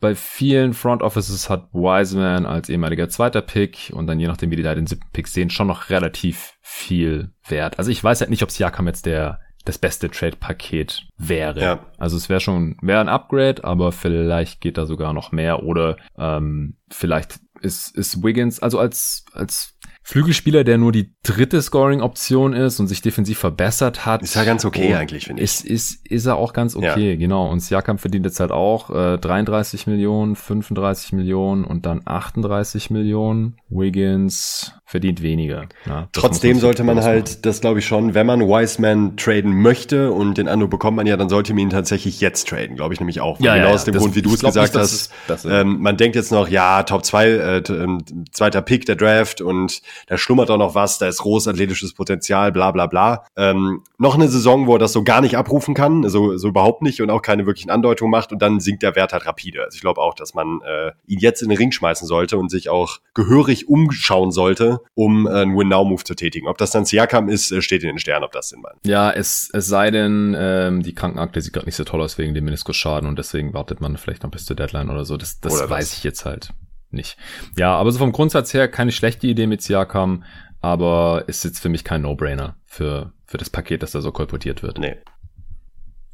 bei vielen Front Offices hat Wiseman als ehemaliger zweiter Pick und dann je nachdem, wie die da den siebten Pick sehen, schon noch relativ viel wert. Also ich weiß halt nicht, ob Siakam jetzt der das beste Trade-Paket wäre. Ja. Also es wäre schon, wäre ein Upgrade, aber vielleicht geht da sogar noch mehr oder ähm, vielleicht ist, ist Wiggins, also als, als Flügelspieler, der nur die dritte Scoring-Option ist und sich defensiv verbessert hat. Ist ja ganz okay eigentlich, finde ich. Ist, ist, ist er auch ganz okay, ja. genau. Und Siakam verdient jetzt halt auch äh, 33 Millionen, 35 Millionen und dann 38 Millionen. Wiggins verdient weniger. Ja, Trotzdem sollte man halt, das glaube ich schon, wenn man Wiseman traden möchte und den Anu bekommt man ja, dann sollte man ihn tatsächlich jetzt traden, glaube ich nämlich auch. Ja, genau ja, aus dem das, Grund, wie du es gesagt nicht, hast. Ist, das ähm, man denkt jetzt noch, ja, Top 2, äh, ähm, zweiter Pick der Draft und da schlummert auch noch was, da ist großes athletisches Potenzial, bla bla bla. Ähm, noch eine Saison, wo er das so gar nicht abrufen kann, so, so überhaupt nicht und auch keine wirklichen Andeutungen macht und dann sinkt der Wert halt rapide. Also ich glaube auch, dass man äh, ihn jetzt in den Ring schmeißen sollte und sich auch gehörig umschauen sollte, um äh, einen Win-Now-Move zu tätigen. Ob das dann Siakam ist, äh, steht in den Sternen, ob das Sinn macht. Ja, es, es sei denn, ähm, die Krankenakte sieht gerade nicht so toll aus wegen dem Meniskusschaden und deswegen wartet man vielleicht noch bis zur Deadline oder so. Das, das oder weiß ich jetzt halt nicht. Ja, aber so vom Grundsatz her keine schlechte Idee mit Siakam, aber ist jetzt für mich kein No-Brainer für, für das Paket, das da so kolportiert wird. Nee.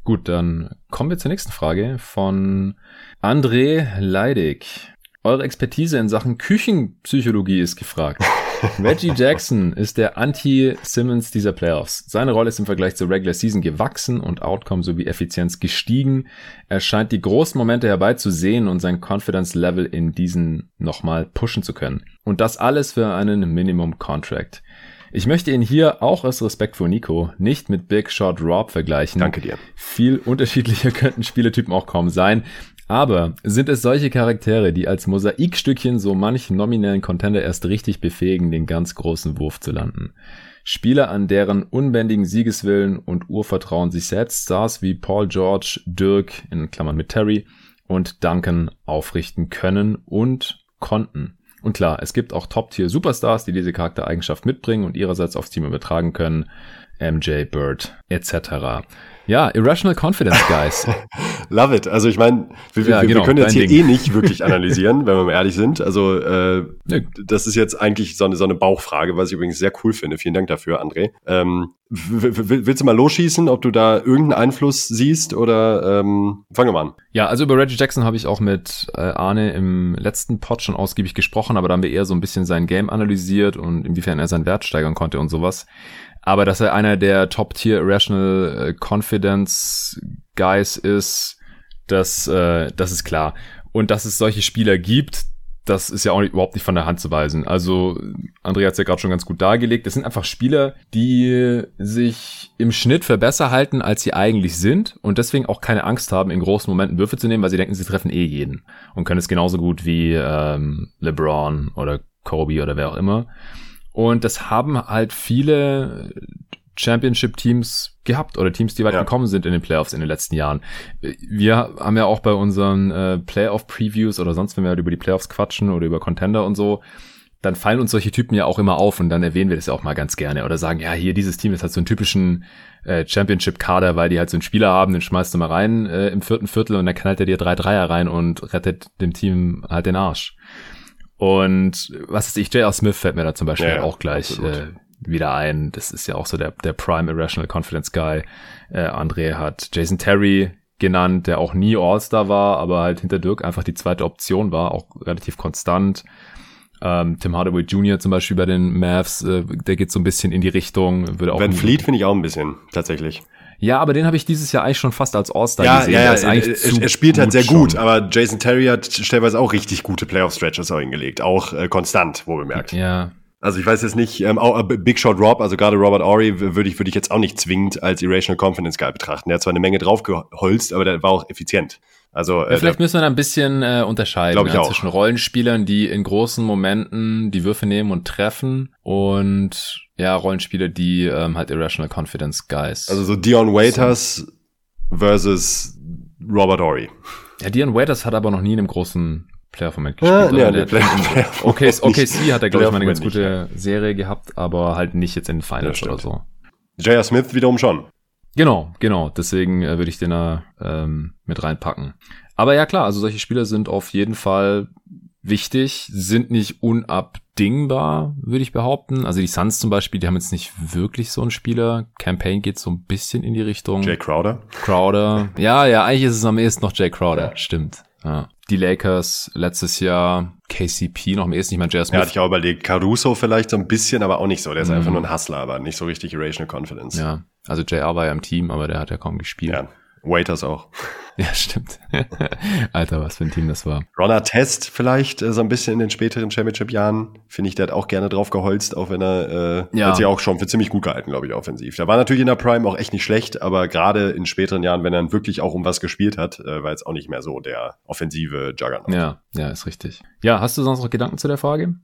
Gut, dann kommen wir zur nächsten Frage von André Leidig. Eure Expertise in Sachen Küchenpsychologie ist gefragt. Reggie Jackson ist der Anti-Simmons dieser Playoffs. Seine Rolle ist im Vergleich zur Regular Season gewachsen und Outcome sowie Effizienz gestiegen. Er scheint die großen Momente herbeizusehen und sein Confidence Level in diesen nochmal pushen zu können. Und das alles für einen Minimum Contract. Ich möchte ihn hier auch aus Respekt vor Nico nicht mit Big Shot Rob vergleichen. Danke dir. Viel unterschiedlicher könnten Spieletypen auch kaum sein. Aber sind es solche Charaktere, die als Mosaikstückchen so manchen nominellen Contender erst richtig befähigen, den ganz großen Wurf zu landen? Spieler, an deren unbändigen Siegeswillen und Urvertrauen sich selbst Stars wie Paul George, Dirk, in Klammern mit Terry und Duncan aufrichten können und konnten. Und klar, es gibt auch Top-Tier-Superstars, die diese Charaktereigenschaft mitbringen und ihrerseits aufs Team übertragen können. MJ Bird etc. Ja, Irrational Confidence, Guys. Love it. Also ich meine, wir, ja, wir, genau, wir, können jetzt hier Ding. eh nicht wirklich analysieren, wenn wir mal ehrlich sind. Also äh, ja. das ist jetzt eigentlich so eine, so eine Bauchfrage, was ich übrigens sehr cool finde. Vielen Dank dafür, André. Ähm, willst du mal losschießen, ob du da irgendeinen Einfluss siehst oder ähm, fangen wir mal an. Ja, also über Reggie Jackson habe ich auch mit äh, Arne im letzten Pod schon ausgiebig gesprochen, aber da haben wir eher so ein bisschen sein Game analysiert und inwiefern er seinen Wert steigern konnte und sowas. Aber dass er einer der Top-Tier Irrational äh, Confidence Guys ist, das, äh, das ist klar. Und dass es solche Spieler gibt, das ist ja auch nicht, überhaupt nicht von der Hand zu weisen. Also, Andrea hat es ja gerade schon ganz gut dargelegt. Das sind einfach Spieler, die sich im Schnitt für besser halten, als sie eigentlich sind und deswegen auch keine Angst haben, in großen Momenten Würfe zu nehmen, weil sie denken, sie treffen eh jeden und können es genauso gut wie ähm, LeBron oder Kobe oder wer auch immer. Und das haben halt viele Championship-Teams gehabt oder Teams, die weit ja. gekommen sind in den Playoffs in den letzten Jahren. Wir haben ja auch bei unseren äh, Playoff-Previews oder sonst, wenn wir halt über die Playoffs quatschen oder über Contender und so, dann fallen uns solche Typen ja auch immer auf und dann erwähnen wir das ja auch mal ganz gerne oder sagen, ja, hier dieses Team ist halt so einen typischen äh, Championship-Kader, weil die halt so einen Spieler haben, den schmeißt du mal rein äh, im vierten Viertel und dann knallt er dir drei Dreier rein und rettet dem Team halt den Arsch. Und was ist ich, J.R. Smith fällt mir da zum Beispiel ja, auch gleich äh, wieder ein. Das ist ja auch so der, der Prime Irrational Confidence Guy. Äh, André hat Jason Terry genannt, der auch nie All-Star war, aber halt hinter Dirk einfach die zweite Option war, auch relativ konstant. Ähm, Tim Hardaway Jr. zum Beispiel bei den Mavs, äh, der geht so ein bisschen in die Richtung. Würde auch Van Fleet finde ich auch ein bisschen, tatsächlich. Ja, aber den habe ich dieses Jahr eigentlich schon fast als All-Star ja, gesehen. Ja, ja, ist eigentlich er, er spielt halt sehr schon. gut, aber Jason Terry hat stellenweise auch richtig gute Playoff-Stretches auch hingelegt. Auch äh, konstant, wo bemerkt. Ja. Also ich weiß jetzt nicht, ähm, auch, äh, Big Shot Rob, also gerade Robert Ory würde ich, würde ich jetzt auch nicht zwingend als Irrational Confidence Guy betrachten. Der hat zwar eine Menge draufgeholzt, aber der war auch effizient. Also ja, äh, vielleicht müssen wir da ein bisschen äh, unterscheiden ja, zwischen Rollenspielern, die in großen Momenten die Würfe nehmen und treffen und ja, Rollenspieler, die ähm, halt Irrational Confidence Guys. Also so Dion Waiters versus Robert Ory. Ja, Dion Waiters hat aber noch nie in einem großen Player-Format gespielt. Ja, ja, der Player okay, OKC hat er, glaube ich, mal eine ganz gute nicht, Serie gehabt, aber halt nicht jetzt in den Finals oder so. J.R. Smith wiederum schon. Genau, genau. Deswegen äh, würde ich den da ähm, mit reinpacken. Aber ja, klar, also solche Spieler sind auf jeden Fall wichtig, sind nicht unabdingbar, würde ich behaupten. Also die Suns zum Beispiel, die haben jetzt nicht wirklich so einen Spieler. Campaign geht so ein bisschen in die Richtung. Jay Crowder. Crowder. Ja, ja, eigentlich ist es am ehesten noch Jay Crowder. Ja. Stimmt. Ja. die Lakers letztes Jahr KCP noch am ehesten, nicht mal J.R. Smith. Ja, hatte ich auch überlegt. Caruso vielleicht so ein bisschen, aber auch nicht so. Der ist mm. einfach nur ein Hustler, aber nicht so richtig Irrational Confidence. Ja, also JR war ja im Team, aber der hat ja kaum gespielt. Ja, Waiters auch. Ja, stimmt. Alter, was für ein Team das war. Ronald Test vielleicht äh, so ein bisschen in den späteren Championship-Jahren. Finde ich, der hat auch gerne drauf geholzt, auch wenn er, äh, ja. hat sich auch schon für ziemlich gut gehalten, glaube ich, offensiv. Der war natürlich in der Prime auch echt nicht schlecht, aber gerade in späteren Jahren, wenn er dann wirklich auch um was gespielt hat, äh, war jetzt auch nicht mehr so der offensive Juggernaut. Ja, ja, ist richtig. Ja, hast du sonst noch Gedanken zu der Frage?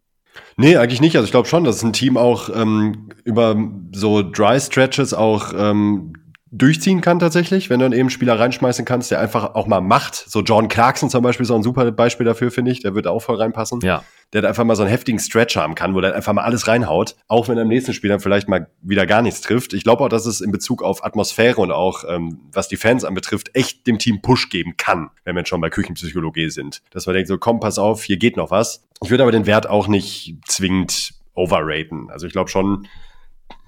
Nee, eigentlich nicht. Also ich glaube schon, dass ein Team auch ähm, über so Dry Stretches auch ähm, durchziehen kann tatsächlich, wenn du dann eben Spieler reinschmeißen kannst, der einfach auch mal macht. So John Clarkson zum Beispiel ist auch ein super Beispiel dafür, finde ich. Der wird auch voll reinpassen. Ja. Der einfach mal so einen heftigen Stretch haben kann, wo der einfach mal alles reinhaut, auch wenn er im nächsten Spiel dann vielleicht mal wieder gar nichts trifft. Ich glaube auch, dass es in Bezug auf Atmosphäre und auch ähm, was die Fans anbetrifft, echt dem Team Push geben kann, wenn wir schon bei Küchenpsychologie sind. Dass man denkt, so komm, pass auf, hier geht noch was. Ich würde aber den Wert auch nicht zwingend overraten. Also ich glaube schon,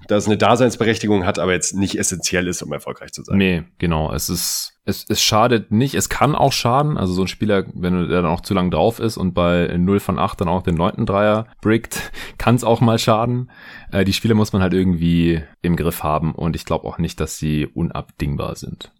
dass es eine Daseinsberechtigung hat, aber jetzt nicht essentiell ist, um erfolgreich zu sein. Nee, genau. Es ist, es, es schadet nicht. Es kann auch schaden. Also so ein Spieler, wenn der dann auch zu lang drauf ist und bei 0 von 8 dann auch den neunten Dreier brickt, kann es auch mal schaden. Äh, die Spieler muss man halt irgendwie im Griff haben und ich glaube auch nicht, dass sie unabdingbar sind.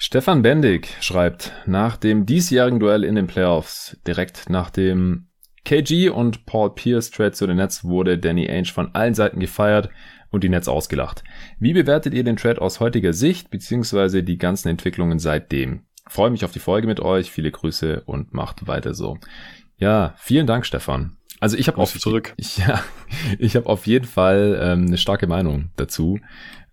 Stefan Bendig schreibt, nach dem diesjährigen Duell in den Playoffs, direkt nach dem KG und Paul Pierce Trade zu den Nets wurde Danny Ainge von allen Seiten gefeiert und die Netz ausgelacht. Wie bewertet ihr den Trade aus heutiger Sicht, beziehungsweise die ganzen Entwicklungen seitdem? Freue mich auf die Folge mit euch, viele Grüße und macht weiter so. Ja, vielen Dank, Stefan. Also ich habe auf, zurück. Ich, ja, ich habe auf jeden Fall ähm, eine starke Meinung dazu.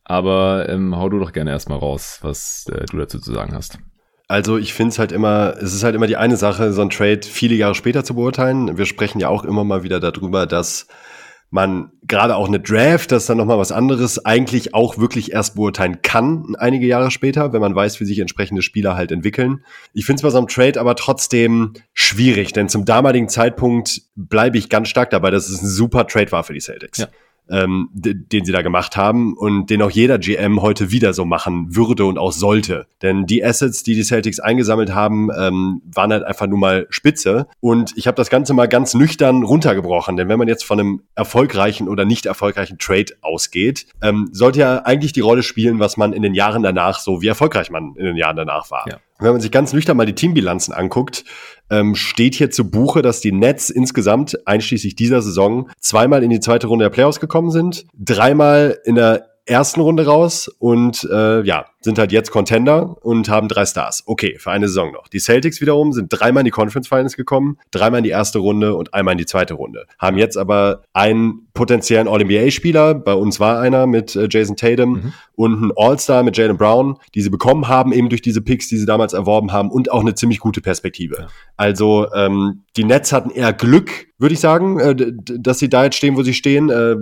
Aber ähm, hau du doch gerne erstmal raus, was äh, du dazu zu sagen hast. Also ich finde es halt immer, es ist halt immer die eine Sache, so ein Trade viele Jahre später zu beurteilen. Wir sprechen ja auch immer mal wieder darüber, dass man gerade auch eine Draft, das ist dann nochmal was anderes, eigentlich auch wirklich erst beurteilen kann, einige Jahre später, wenn man weiß, wie sich entsprechende Spieler halt entwickeln. Ich finde es bei so einem Trade aber trotzdem schwierig, denn zum damaligen Zeitpunkt bleibe ich ganz stark dabei, dass es ein super Trade war für die Celtics. Ja ähm, den sie da gemacht haben und den auch jeder GM heute wieder so machen würde und auch sollte. Denn die Assets, die die Celtics eingesammelt haben, ähm, waren halt einfach nur mal spitze. Und ich habe das Ganze mal ganz nüchtern runtergebrochen. Denn wenn man jetzt von einem erfolgreichen oder nicht erfolgreichen Trade ausgeht, ähm, sollte ja eigentlich die Rolle spielen, was man in den Jahren danach so, wie erfolgreich man in den Jahren danach war. Ja. Wenn man sich ganz nüchtern mal die Teambilanzen anguckt, ähm, steht hier zu Buche, dass die Nets insgesamt, einschließlich dieser Saison, zweimal in die zweite Runde der Playoffs gekommen sind, dreimal in der ersten Runde raus und äh, ja, sind halt jetzt Contender und haben drei Stars. Okay, für eine Saison noch. Die Celtics wiederum sind dreimal in die Conference Finals gekommen, dreimal in die erste Runde und einmal in die zweite Runde. Haben jetzt aber einen potenziellen All-NBA-Spieler, bei uns war einer mit äh, Jason Tatum mhm. Und einen All-Star mit Jalen Brown, die sie bekommen haben, eben durch diese Picks, die sie damals erworben haben und auch eine ziemlich gute Perspektive. Ja. Also ähm, die Nets hatten eher Glück, würde ich sagen, äh, dass sie da jetzt stehen, wo sie stehen. Äh,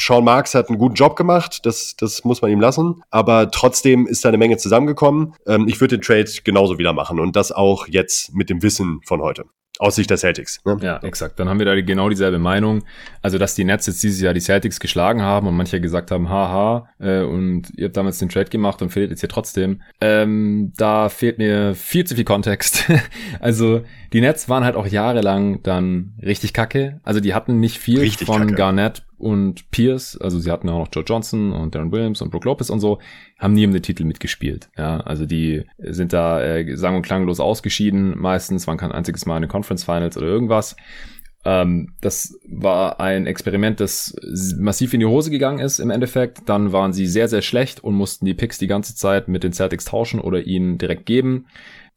Sean Marks hat einen guten Job gemacht, das, das muss man ihm lassen. Aber trotzdem ist da eine Menge zusammengekommen. Ähm, ich würde den Trade genauso wieder machen und das auch jetzt mit dem Wissen von heute aus Sicht der Celtics. Ne? Ja, exakt. Dann haben wir da genau dieselbe Meinung. Also, dass die Nets jetzt dieses Jahr die Celtics geschlagen haben und manche gesagt haben, haha, äh, und ihr habt damals den Trade gemacht und fehlt jetzt hier trotzdem. Ähm, da fehlt mir viel zu viel Kontext. also, die Nets waren halt auch jahrelang dann richtig kacke. Also, die hatten nicht viel richtig von kacke. Garnett und Pierce, also sie hatten auch noch Joe Johnson und Darren Williams und Brook Lopez und so, haben nie um den Titel mitgespielt. Ja, also die sind da äh, sang- und klanglos ausgeschieden, meistens, waren kein einziges Mal in den Conference Finals oder irgendwas. Ähm, das war ein Experiment, das massiv in die Hose gegangen ist im Endeffekt. Dann waren sie sehr, sehr schlecht und mussten die Picks die ganze Zeit mit den Celtics tauschen oder ihnen direkt geben.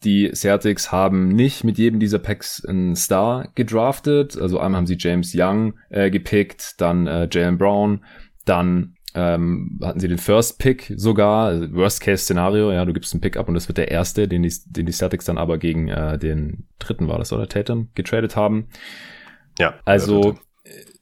Die Celtics haben nicht mit jedem dieser Packs einen Star gedraftet. Also einmal haben sie James Young äh, gepickt, dann äh, Jalen Brown, dann ähm, hatten sie den First Pick sogar, also Worst-Case-Szenario, ja, du gibst einen Pick ab und das wird der erste, den die, den die Celtics dann aber gegen äh, den dritten war das, oder Tatum, getradet haben. Ja. Also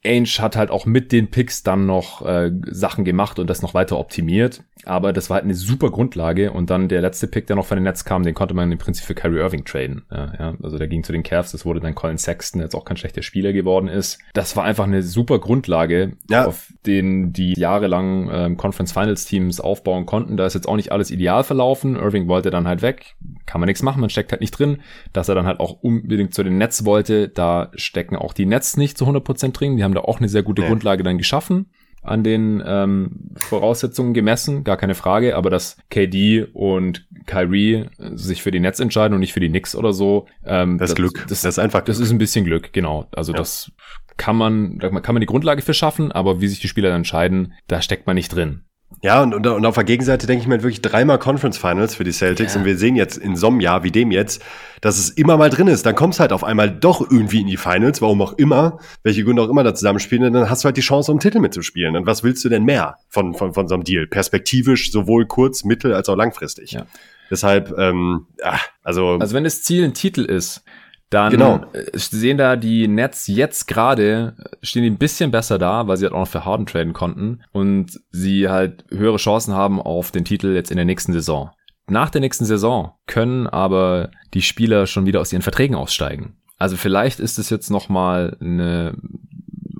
Ainge hat halt auch mit den Picks dann noch äh, Sachen gemacht und das noch weiter optimiert. Aber das war halt eine super Grundlage. Und dann der letzte Pick, der noch von den Nets kam, den konnte man im Prinzip für Kyrie Irving traden. Ja, ja. Also der ging zu den Cavs, das wurde dann Colin Sexton, der jetzt auch kein schlechter Spieler geworden ist. Das war einfach eine super Grundlage, ja. auf den die jahrelang ähm, Conference Finals Teams aufbauen konnten. Da ist jetzt auch nicht alles ideal verlaufen. Irving wollte dann halt weg. kann man nichts machen, man steckt halt nicht drin. Dass er dann halt auch unbedingt zu den Netz wollte, da stecken auch die Netz nicht zu 100% drin. Die haben da auch eine sehr gute nee. Grundlage dann geschaffen an den ähm, Voraussetzungen gemessen, gar keine Frage, aber dass KD und Kyrie sich für die Netz entscheiden und nicht für die Knicks oder so. Ähm, das, das Glück. Das, das ist einfach. Das ist ein bisschen Glück, genau. Also ja. das kann man, kann man die Grundlage für schaffen, aber wie sich die Spieler entscheiden, da steckt man nicht drin. Ja, und, und, und auf der Gegenseite denke ich mir halt wirklich dreimal Conference Finals für die Celtics ja. und wir sehen jetzt in so einem Jahr wie dem jetzt, dass es immer mal drin ist. Dann kommst halt auf einmal doch irgendwie in die Finals, warum auch immer, welche Gründe auch immer da zusammenspielen, und dann hast du halt die Chance, um einen Titel mitzuspielen. Und was willst du denn mehr von, von, von so einem Deal? Perspektivisch, sowohl kurz-, mittel- als auch langfristig. Ja. Deshalb, ähm, ja, also. Also wenn das Ziel ein Titel ist, dann genau. sehen da die Nets jetzt gerade, stehen die ein bisschen besser da, weil sie halt auch noch für Harden traden konnten und sie halt höhere Chancen haben auf den Titel jetzt in der nächsten Saison. Nach der nächsten Saison können aber die Spieler schon wieder aus ihren Verträgen aussteigen. Also vielleicht ist es jetzt nochmal eine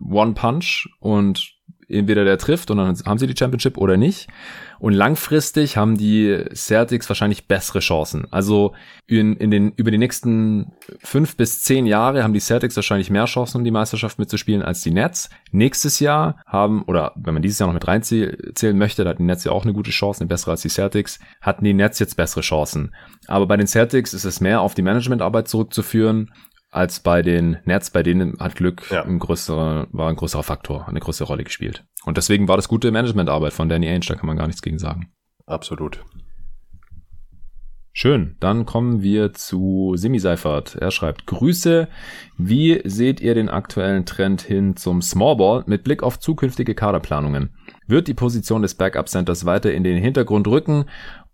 One Punch und entweder der trifft und dann haben sie die Championship oder nicht. Und langfristig haben die Celtics wahrscheinlich bessere Chancen. Also in, in den, über die nächsten fünf bis zehn Jahre haben die Celtics wahrscheinlich mehr Chancen, um die Meisterschaft mitzuspielen als die Nets. Nächstes Jahr haben, oder wenn man dieses Jahr noch mit reinzählen möchte, da hatten die Nets ja auch eine gute Chance, eine bessere als die Celtics, hatten die Nets jetzt bessere Chancen. Aber bei den Celtics ist es mehr auf die Managementarbeit zurückzuführen als bei den Nets, bei denen hat Glück ja. ein größerer, war ein größerer Faktor, eine größere Rolle gespielt. Und deswegen war das gute Managementarbeit von Danny Ainge, da kann man gar nichts gegen sagen. Absolut. Schön, dann kommen wir zu Simi Seifert. Er schreibt, Grüße, wie seht ihr den aktuellen Trend hin zum Smallball mit Blick auf zukünftige Kaderplanungen? Wird die Position des Backup Centers weiter in den Hintergrund rücken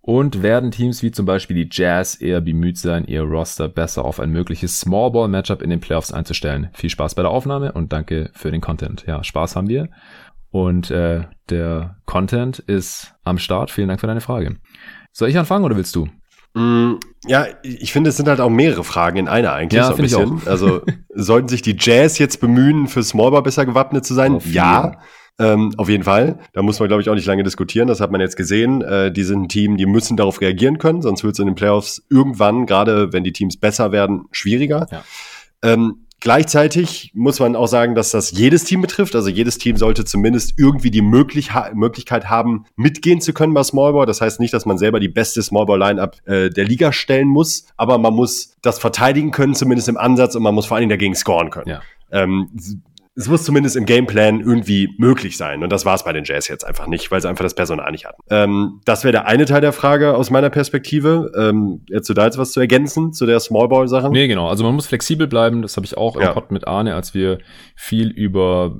und werden Teams wie zum Beispiel die Jazz eher bemüht sein, ihr Roster besser auf ein mögliches Smallball-Matchup in den Playoffs einzustellen. Viel Spaß bei der Aufnahme und danke für den Content. Ja, Spaß haben wir. Und äh, der Content ist am Start. Vielen Dank für deine Frage. Soll ich anfangen oder willst du? Mm, ja, ich finde, es sind halt auch mehrere Fragen in einer eigentlich. Ja, so ein bisschen. Also sollten sich die Jazz jetzt bemühen, für Smallball besser gewappnet zu sein? ja. Ähm, auf jeden Fall. Da muss man, glaube ich, auch nicht lange diskutieren. Das hat man jetzt gesehen. Äh, die sind ein Team, die müssen darauf reagieren können, sonst wird es in den Playoffs irgendwann, gerade wenn die Teams besser werden, schwieriger. Ja. Ähm, Gleichzeitig muss man auch sagen, dass das jedes Team betrifft. Also jedes Team sollte zumindest irgendwie die möglich ha Möglichkeit haben, mitgehen zu können bei Smallball. Das heißt nicht, dass man selber die beste Smallball-Line-Up äh, der Liga stellen muss, aber man muss das verteidigen können, zumindest im Ansatz, und man muss vor allen Dingen dagegen scoren können. Ja. Ähm, es muss zumindest im Gameplan irgendwie möglich sein. Und das war es bei den Jazz jetzt einfach nicht, weil sie einfach das Personal nicht hatten. Ähm, das wäre der eine Teil der Frage aus meiner Perspektive. Ähm, jetzt du da jetzt was zu ergänzen zu der Smallball-Sache? Nee, genau. Also man muss flexibel bleiben. Das habe ich auch im ja. Pod mit Arne, als wir viel über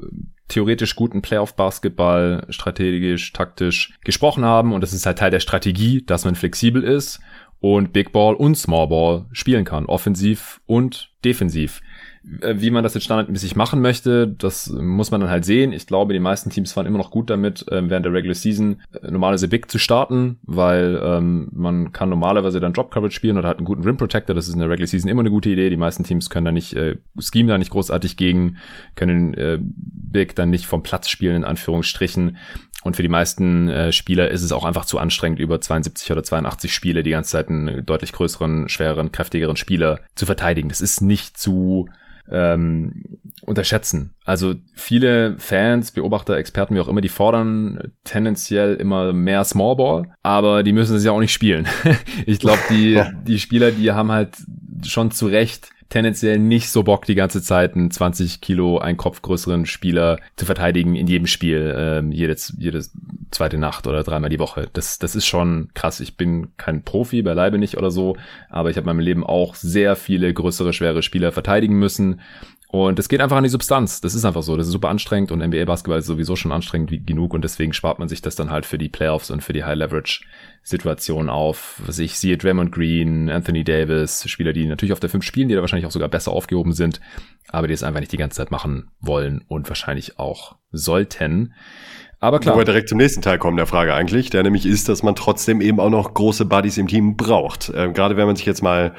theoretisch guten Playoff-Basketball strategisch, taktisch gesprochen haben. Und das ist halt Teil der Strategie, dass man flexibel ist und Big Ball und Small Ball spielen kann. Offensiv und defensiv. Äh, wie man das jetzt standardmäßig machen möchte, das muss man dann halt sehen. Ich glaube, die meisten Teams waren immer noch gut damit, äh, während der Regular Season äh, normalerweise Big zu starten, weil ähm, man kann normalerweise dann Drop Coverage spielen oder hat einen guten Rim Protector. Das ist in der Regular Season immer eine gute Idee. Die meisten Teams können da nicht, äh, scheme da nicht großartig gegen, können äh, Big dann nicht vom Platz spielen, in Anführungsstrichen. Und für die meisten äh, Spieler ist es auch einfach zu anstrengend, über 72 oder 82 Spiele die ganze Zeit einen deutlich größeren, schwereren, kräftigeren Spieler zu verteidigen. Das ist nicht zu ähm, unterschätzen. Also viele Fans, Beobachter, Experten, wie auch immer, die fordern tendenziell immer mehr Smallball, aber die müssen es ja auch nicht spielen. ich glaube, die, die Spieler, die haben halt schon zu Recht tendenziell nicht so Bock, die ganze Zeit einen 20 Kilo, ein Kopf größeren Spieler zu verteidigen in jedem Spiel, ähm, jedes, jedes zweite Nacht oder dreimal die Woche. Das, das ist schon krass. Ich bin kein Profi, beileibe nicht oder so, aber ich habe in meinem Leben auch sehr viele größere, schwere Spieler verteidigen müssen und es geht einfach an die Substanz. Das ist einfach so. Das ist super anstrengend und NBA-Basketball ist sowieso schon anstrengend genug und deswegen spart man sich das dann halt für die Playoffs und für die High-Leverage-Situationen auf. Was ich sehe, Draymond Green, Anthony Davis, Spieler, die natürlich auf der 5 spielen, die da wahrscheinlich auch sogar besser aufgehoben sind, aber die es einfach nicht die ganze Zeit machen wollen und wahrscheinlich auch sollten. Aber klar. Wo wir direkt zum nächsten Teil kommen der Frage eigentlich, der nämlich ist, dass man trotzdem eben auch noch große Buddies im Team braucht. Ähm, gerade wenn man sich jetzt mal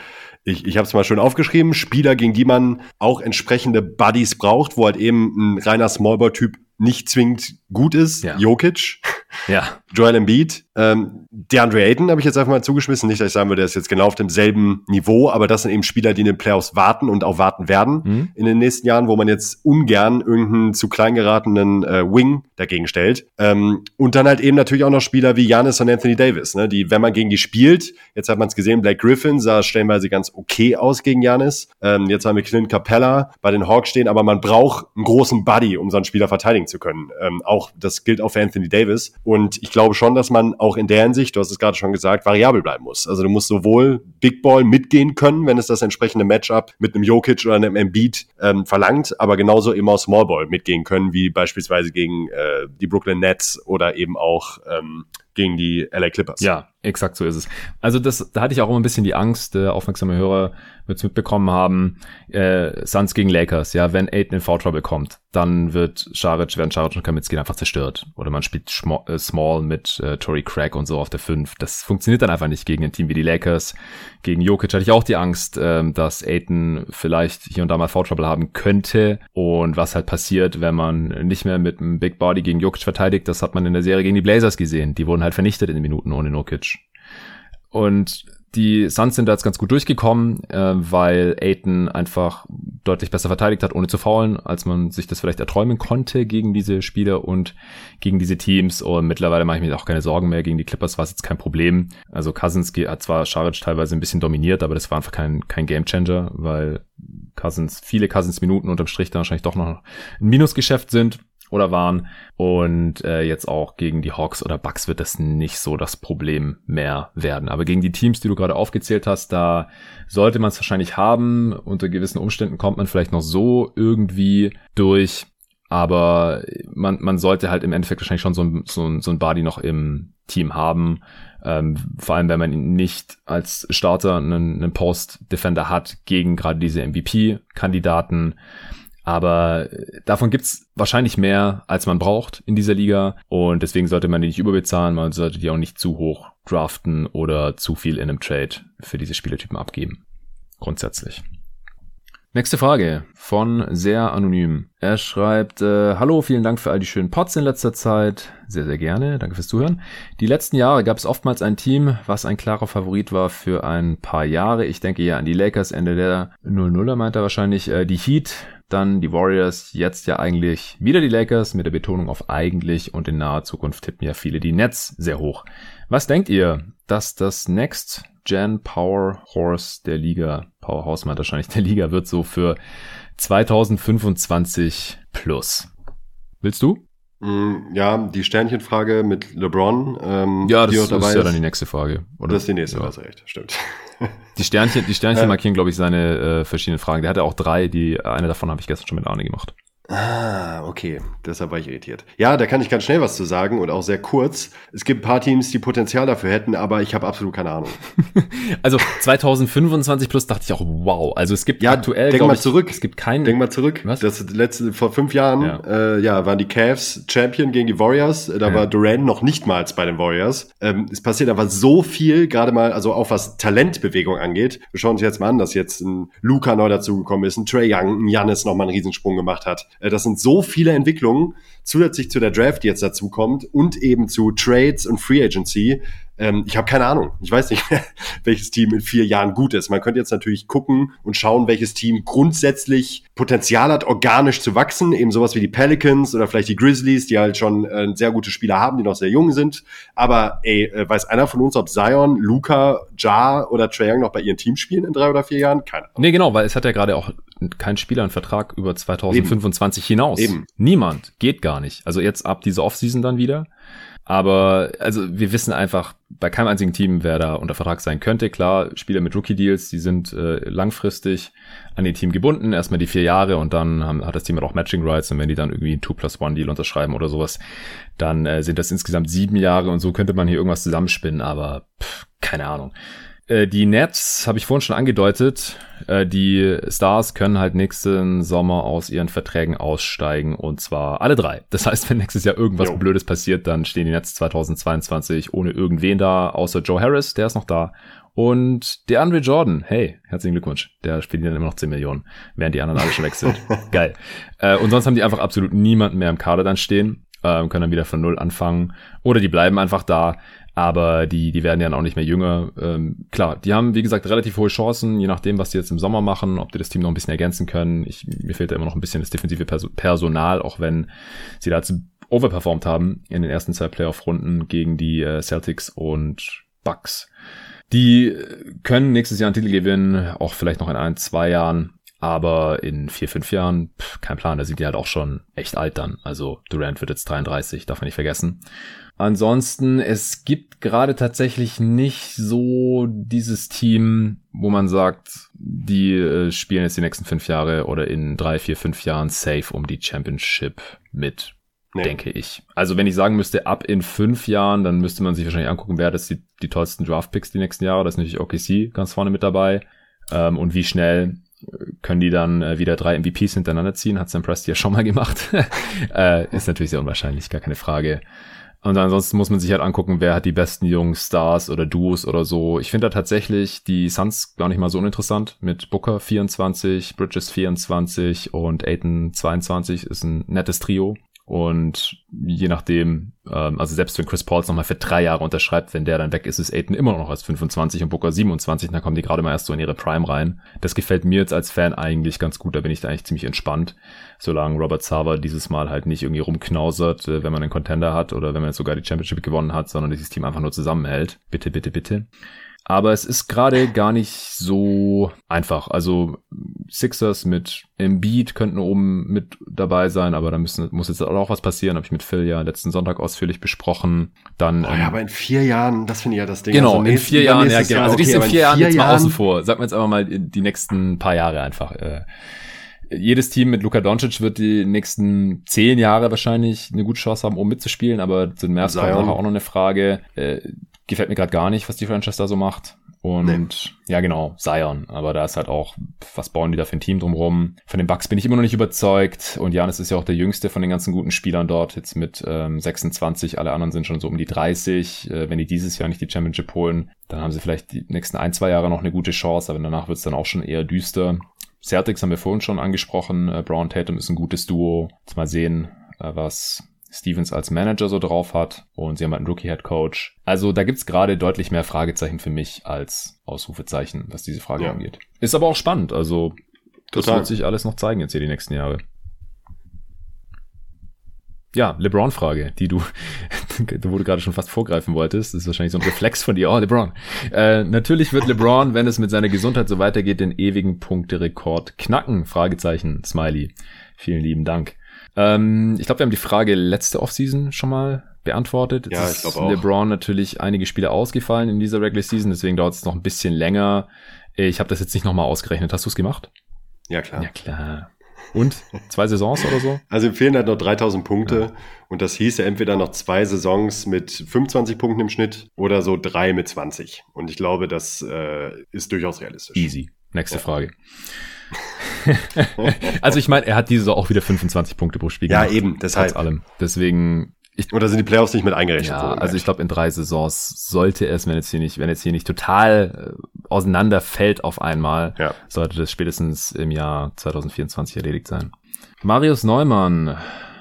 ich, ich habe es mal schön aufgeschrieben, Spieler, gegen die man auch entsprechende Buddies braucht, wo halt eben ein reiner Smallball-Typ nicht zwingend gut ist. Ja. Jokic. Ja. Joel Embiid, ähm, DeAndre Ayton habe ich jetzt einfach mal zugeschmissen. Nicht, dass ich sagen würde, der ist jetzt genau auf demselben Niveau, aber das sind eben Spieler, die in den Playoffs warten und auch warten werden mhm. in den nächsten Jahren, wo man jetzt ungern irgendeinen zu klein geratenen äh, Wing dagegen stellt. Ähm, und dann halt eben natürlich auch noch Spieler wie Janis und Anthony Davis, ne, die, wenn man gegen die spielt, jetzt hat man es gesehen, Blake Griffin sah stellenweise ganz okay aus gegen Janis. Ähm, jetzt haben wir Clint Capella bei den Hawks stehen, aber man braucht einen großen Buddy, um so einen Spieler verteidigen zu können. Ähm, auch das gilt auch für Anthony Davis. Und ich glaube schon, dass man auch in der Hinsicht, du hast es gerade schon gesagt, variabel bleiben muss. Also du musst sowohl Big Ball mitgehen können, wenn es das entsprechende Matchup mit einem Jokic oder einem Embiid ähm, verlangt, aber genauso eben auch Small Ball mitgehen können, wie beispielsweise gegen äh, die Brooklyn Nets oder eben auch ähm, gegen die LA Clippers. Ja, exakt so ist es. Also das, da hatte ich auch immer ein bisschen die Angst, der aufmerksame Hörer wird mitbekommen haben, äh, Suns gegen Lakers, ja, wenn Aiden in Foul Trouble kommt, dann wird Scharic, werden Scharic und Kaminski einfach zerstört. Oder man spielt Schmo äh, Small mit äh, Tory Craig und so auf der 5. Das funktioniert dann einfach nicht gegen ein Team wie die Lakers. Gegen Jokic hatte ich auch die Angst, äh, dass Aiden vielleicht hier und da mal Foul Trouble haben könnte. Und was halt passiert, wenn man nicht mehr mit einem Big Body gegen Jokic verteidigt, das hat man in der Serie gegen die Blazers gesehen. Die wurden halt vernichtet in den Minuten ohne Jokic. Und die Suns sind da jetzt ganz gut durchgekommen, äh, weil Aiton einfach deutlich besser verteidigt hat, ohne zu faulen, als man sich das vielleicht erträumen konnte gegen diese Spieler und gegen diese Teams. Und mittlerweile mache ich mir auch keine Sorgen mehr. Gegen die Clippers war es jetzt kein Problem. Also Cousins hat zwar Scharic teilweise ein bisschen dominiert, aber das war einfach kein, kein Gamechanger, weil Cousins, viele Cousins Minuten unterm Strich dann wahrscheinlich doch noch ein Minusgeschäft sind oder waren. Und äh, jetzt auch gegen die Hawks oder Bucks wird das nicht so das Problem mehr werden. Aber gegen die Teams, die du gerade aufgezählt hast, da sollte man es wahrscheinlich haben. Unter gewissen Umständen kommt man vielleicht noch so irgendwie durch. Aber man, man sollte halt im Endeffekt wahrscheinlich schon so ein, so ein, so ein Body noch im Team haben. Ähm, vor allem, wenn man ihn nicht als Starter einen, einen Post-Defender hat gegen gerade diese MVP-Kandidaten. Aber äh, davon gibt's wahrscheinlich mehr, als man braucht in dieser Liga. Und deswegen sollte man die nicht überbezahlen. Man sollte die auch nicht zu hoch draften oder zu viel in einem Trade für diese Spielertypen abgeben. Grundsätzlich. Nächste Frage von sehr anonym. Er schreibt, äh, hallo, vielen Dank für all die schönen Pots in letzter Zeit. Sehr, sehr gerne. Danke fürs Zuhören. Die letzten Jahre gab es oftmals ein Team, was ein klarer Favorit war für ein paar Jahre. Ich denke ja an die Lakers, Ende der 00er meint er wahrscheinlich. Äh, die Heat, dann die Warriors, jetzt ja eigentlich wieder die Lakers mit der Betonung auf eigentlich und in naher Zukunft tippen ja viele die Nets sehr hoch. Was denkt ihr, dass das Next Gen Power Horse der Liga, Powerhouse meint wahrscheinlich der Liga, wird so für 2025 plus? Willst du? Mm, ja, die Sternchenfrage mit LeBron. Ähm, ja, das, ist, ist ja dann die nächste Frage. Oder? Das ist die nächste, ja. hast recht, stimmt. Die Sternchen, die Sternchen markieren, glaube ich, seine äh, verschiedenen Fragen. Der hatte auch drei, die eine davon habe ich gestern schon mit Arne gemacht. Ah, okay. Deshalb war ich irritiert. Ja, da kann ich ganz schnell was zu sagen und auch sehr kurz. Es gibt ein paar Teams, die Potenzial dafür hätten, aber ich habe absolut keine Ahnung. also 2025 plus dachte ich auch, wow. Also es gibt ja, aktuell, denk mal ich, zurück. Es gibt keinen. Denk mal zurück. Was? Das letzte vor fünf Jahren, ja, äh, ja waren die Cavs Champion gegen die Warriors. Da ja. war Durant noch nicht mal bei den Warriors. Ähm, es passiert aber so viel, gerade mal, also auch was Talentbewegung angeht. Wir schauen uns jetzt mal an, dass jetzt ein Luca neu dazugekommen ist, ein Trey Young, ein Janis nochmal einen Riesensprung gemacht hat äh, das sind so viele Entwicklungen, zusätzlich zu der Draft, die jetzt dazu kommt und eben zu Trades und Free Agency. Ähm, ich habe keine Ahnung. Ich weiß nicht, welches Team in vier Jahren gut ist. Man könnte jetzt natürlich gucken und schauen, welches Team grundsätzlich Potenzial hat, organisch zu wachsen. Eben sowas wie die Pelicans oder vielleicht die Grizzlies, die halt schon äh, sehr gute Spieler haben, die noch sehr jung sind. Aber ey, äh, weiß einer von uns, ob Zion, Luca, Ja oder Trae Young noch bei ihren Teams spielen in drei oder vier Jahren? Keine Ahnung. Nee, genau, weil es hat ja gerade auch kein Spieler einen Vertrag über 2025 Eben. hinaus. Eben. Niemand. Geht gar nicht. Also jetzt ab dieser Offseason dann wieder. Aber also wir wissen einfach bei keinem einzigen Team, wer da unter Vertrag sein könnte. Klar, Spieler mit Rookie-Deals, die sind äh, langfristig an den Team gebunden, erstmal die vier Jahre und dann haben, hat das Team halt auch Matching Rights und wenn die dann irgendwie ein 2 plus 1 Deal unterschreiben oder sowas, dann äh, sind das insgesamt sieben Jahre und so könnte man hier irgendwas zusammenspinnen, aber pff, keine Ahnung. Äh, die Nets habe ich vorhin schon angedeutet. Äh, die Stars können halt nächsten Sommer aus ihren Verträgen aussteigen und zwar alle drei. Das heißt, wenn nächstes Jahr irgendwas jo. Blödes passiert, dann stehen die Nets 2022 ohne irgendwen da, außer Joe Harris, der ist noch da. Und der Andre Jordan, hey, herzlichen Glückwunsch. Der spielt dann immer noch 10 Millionen, während die anderen alle schon weg sind. Geil. Äh, und sonst haben die einfach absolut niemanden mehr im Kader dann stehen. äh, können dann wieder von Null anfangen. Oder die bleiben einfach da, aber die, die werden ja auch nicht mehr jünger. Ähm, klar, die haben, wie gesagt, relativ hohe Chancen, je nachdem, was die jetzt im Sommer machen, ob die das Team noch ein bisschen ergänzen können. Ich, mir fehlt da immer noch ein bisschen das defensive Personal, auch wenn sie dazu overperformed haben in den ersten zwei Playoff-Runden gegen die äh, Celtics und Bucks. Die können nächstes Jahr einen Titel gewinnen, auch vielleicht noch in ein, zwei Jahren. Aber in vier, fünf Jahren, pff, kein Plan, da sind die halt auch schon echt alt dann. Also Durant wird jetzt 33, darf man nicht vergessen. Ansonsten, es gibt gerade tatsächlich nicht so dieses Team, wo man sagt, die äh, spielen jetzt die nächsten fünf Jahre oder in drei, vier, fünf Jahren safe um die Championship mit, nee. denke ich. Also wenn ich sagen müsste, ab in fünf Jahren, dann müsste man sich wahrscheinlich angucken, wer das die, die tollsten Draftpicks die nächsten Jahre. Das ist natürlich OKC ganz vorne mit dabei. Ähm, und wie schnell können die dann äh, wieder drei MVPs hintereinander ziehen, hat Sam Presti ja schon mal gemacht. äh, ist natürlich sehr unwahrscheinlich, gar keine Frage. Und ansonsten muss man sich halt angucken, wer hat die besten jungen Stars oder Duos oder so. Ich finde da tatsächlich die Suns gar nicht mal so uninteressant. Mit Booker 24, Bridges 24 und Aiton 22 ist ein nettes Trio. Und je nachdem, ähm, also selbst wenn Chris Pauls nochmal für drei Jahre unterschreibt, wenn der dann weg ist, ist Aiden immer noch als 25 und Booker 27, dann kommen die gerade mal erst so in ihre Prime rein. Das gefällt mir jetzt als Fan eigentlich ganz gut, da bin ich da eigentlich ziemlich entspannt, solange Robert Sava dieses Mal halt nicht irgendwie rumknausert, äh, wenn man einen Contender hat oder wenn man jetzt sogar die Championship gewonnen hat, sondern dieses Team einfach nur zusammenhält. Bitte, bitte, bitte. Aber es ist gerade gar nicht so einfach. Also Sixers mit Embiid könnten oben mit dabei sein, aber da müssen, muss jetzt auch was passieren. Habe ich mit Phil ja letzten Sonntag ausführlich besprochen. Dann, oh, ja, ähm, aber in vier Jahren, das finde ich ja das Ding. Genau, also in vier Jahren, ja, genau. Also okay, die in vier Jahren jetzt mal außen vor. Sagen wir jetzt aber mal die nächsten paar Jahre einfach. Äh, jedes Team mit Luka Doncic wird die nächsten zehn Jahre wahrscheinlich eine gute Chance haben, um mitzuspielen, aber zu den Mavs kommt nachher auch noch eine Frage. Äh, gefällt mir gerade gar nicht, was die Franchise da so macht. Und nee. ja, genau, Zion. Aber da ist halt auch, was bauen die da für ein Team drumherum? Von den Bucks bin ich immer noch nicht überzeugt. Und Janis ist ja auch der jüngste von den ganzen guten Spielern dort. Jetzt mit ähm, 26, alle anderen sind schon so um die 30. Äh, wenn die dieses Jahr nicht die Championship holen, dann haben sie vielleicht die nächsten ein, zwei Jahre noch eine gute Chance. Aber danach wird es dann auch schon eher düster. Celtics haben wir vorhin schon angesprochen. Äh, Brown Tatum ist ein gutes Duo. Jetzt mal sehen, äh, was Stevens als Manager so drauf hat und sie haben halt einen Rookie-Head Coach. Also da gibt's gerade deutlich mehr Fragezeichen für mich als Ausrufezeichen, was diese Frage ja. angeht. Ist aber auch spannend, also das Total. wird sich alles noch zeigen jetzt hier die nächsten Jahre. Ja, LeBron-Frage, die du, wo du gerade schon fast vorgreifen wolltest. Das ist wahrscheinlich so ein Reflex von dir. Oh, LeBron. Äh, natürlich wird LeBron, wenn es mit seiner Gesundheit so weitergeht, den ewigen Punkterekord knacken. Fragezeichen, Smiley. Vielen lieben Dank. Ähm, ich glaube, wir haben die Frage letzte Offseason schon mal beantwortet. Jetzt ja, ich glaube auch. LeBron natürlich einige Spiele ausgefallen in dieser Regular Season, deswegen dauert es noch ein bisschen länger. Ich habe das jetzt nicht nochmal ausgerechnet. Hast du es gemacht? Ja, klar. Ja, klar. Und? Zwei Saisons oder so? Also ihm fehlen halt noch 3000 Punkte. Ja. Und das hieße entweder noch zwei Saisons mit 25 Punkten im Schnitt oder so drei mit 20. Und ich glaube, das äh, ist durchaus realistisch. Easy. Nächste ja. Frage. also ich meine, er hat diese Saison auch wieder 25 Punkte pro Spiel ja, gemacht. Ja, eben, deshalb. Trotz allem. Deswegen. Ich, Oder sind die Playoffs nicht mit eingerechnet? Ja, also ich glaube, in drei Saisons sollte es, wenn jetzt hier nicht, wenn jetzt hier nicht total äh, auseinanderfällt auf einmal, ja. sollte das spätestens im Jahr 2024 erledigt sein. Marius Neumann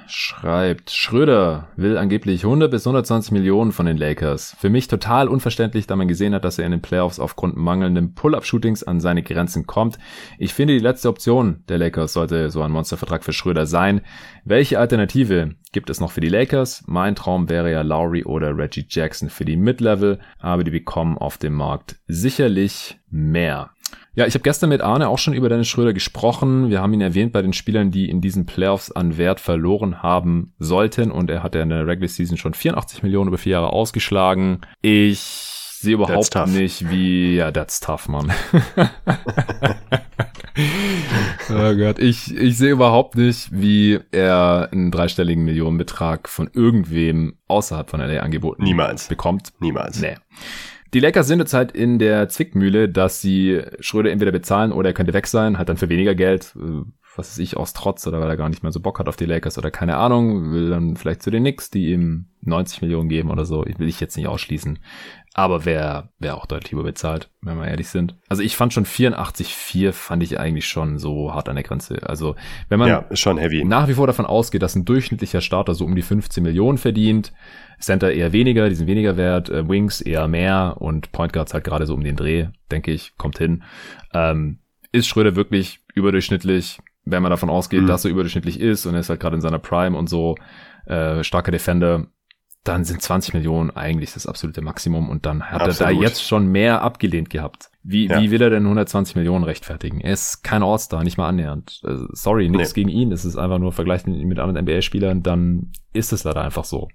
schreibt, Schröder will angeblich 100 bis 120 Millionen von den Lakers. Für mich total unverständlich, da man gesehen hat, dass er in den Playoffs aufgrund mangelnden Pull-Up-Shootings an seine Grenzen kommt. Ich finde, die letzte Option der Lakers sollte so ein Monstervertrag für Schröder sein. Welche Alternative gibt es noch für die Lakers? Mein Traum wäre ja Lowry oder Reggie Jackson für die Mid-Level, aber die bekommen auf dem Markt sicherlich mehr. Ja, ich habe gestern mit Arne auch schon über Dennis Schröder gesprochen. Wir haben ihn erwähnt bei den Spielern, die in diesen Playoffs an Wert verloren haben sollten. Und er hat ja in der Regular Season schon 84 Millionen über vier Jahre ausgeschlagen. Ich sehe überhaupt nicht, wie, ja, that's tough, man. oh Gott, ich, ich sehe überhaupt nicht, wie er einen dreistelligen Millionenbetrag von irgendwem außerhalb von LA angeboten Niemals. bekommt. Niemals. Nee. Die Lakers sind jetzt halt in der Zwickmühle, dass sie Schröder entweder bezahlen oder er könnte weg sein, halt dann für weniger Geld. Äh, was weiß ich, aus Trotz oder weil er gar nicht mehr so Bock hat auf die Lakers oder keine Ahnung, will dann vielleicht zu den Knicks, die ihm 90 Millionen geben oder so, will ich jetzt nicht ausschließen. Aber wer, wer auch deutlich überbezahlt, wenn wir ehrlich sind. Also ich fand schon 84,4 fand ich eigentlich schon so hart an der Grenze. Also wenn man ja, schon heavy. nach wie vor davon ausgeht, dass ein durchschnittlicher Starter so um die 15 Millionen verdient, Center eher weniger, die sind weniger wert, äh, Wings eher mehr und Point Guards halt gerade so um den Dreh, denke ich, kommt hin. Ähm, ist Schröder wirklich überdurchschnittlich, wenn man davon ausgeht, mhm. dass er überdurchschnittlich ist und er ist halt gerade in seiner Prime und so, äh, starker Defender, dann sind 20 Millionen eigentlich das absolute Maximum und dann hat Absolut. er da jetzt schon mehr abgelehnt gehabt. Wie, ja. wie will er denn 120 Millionen rechtfertigen? Er ist kein All-Star, nicht mal annähernd. Also, sorry, nichts nee. gegen ihn. Es ist einfach nur vergleichen mit anderen NBA-Spielern, dann ist es leider einfach so.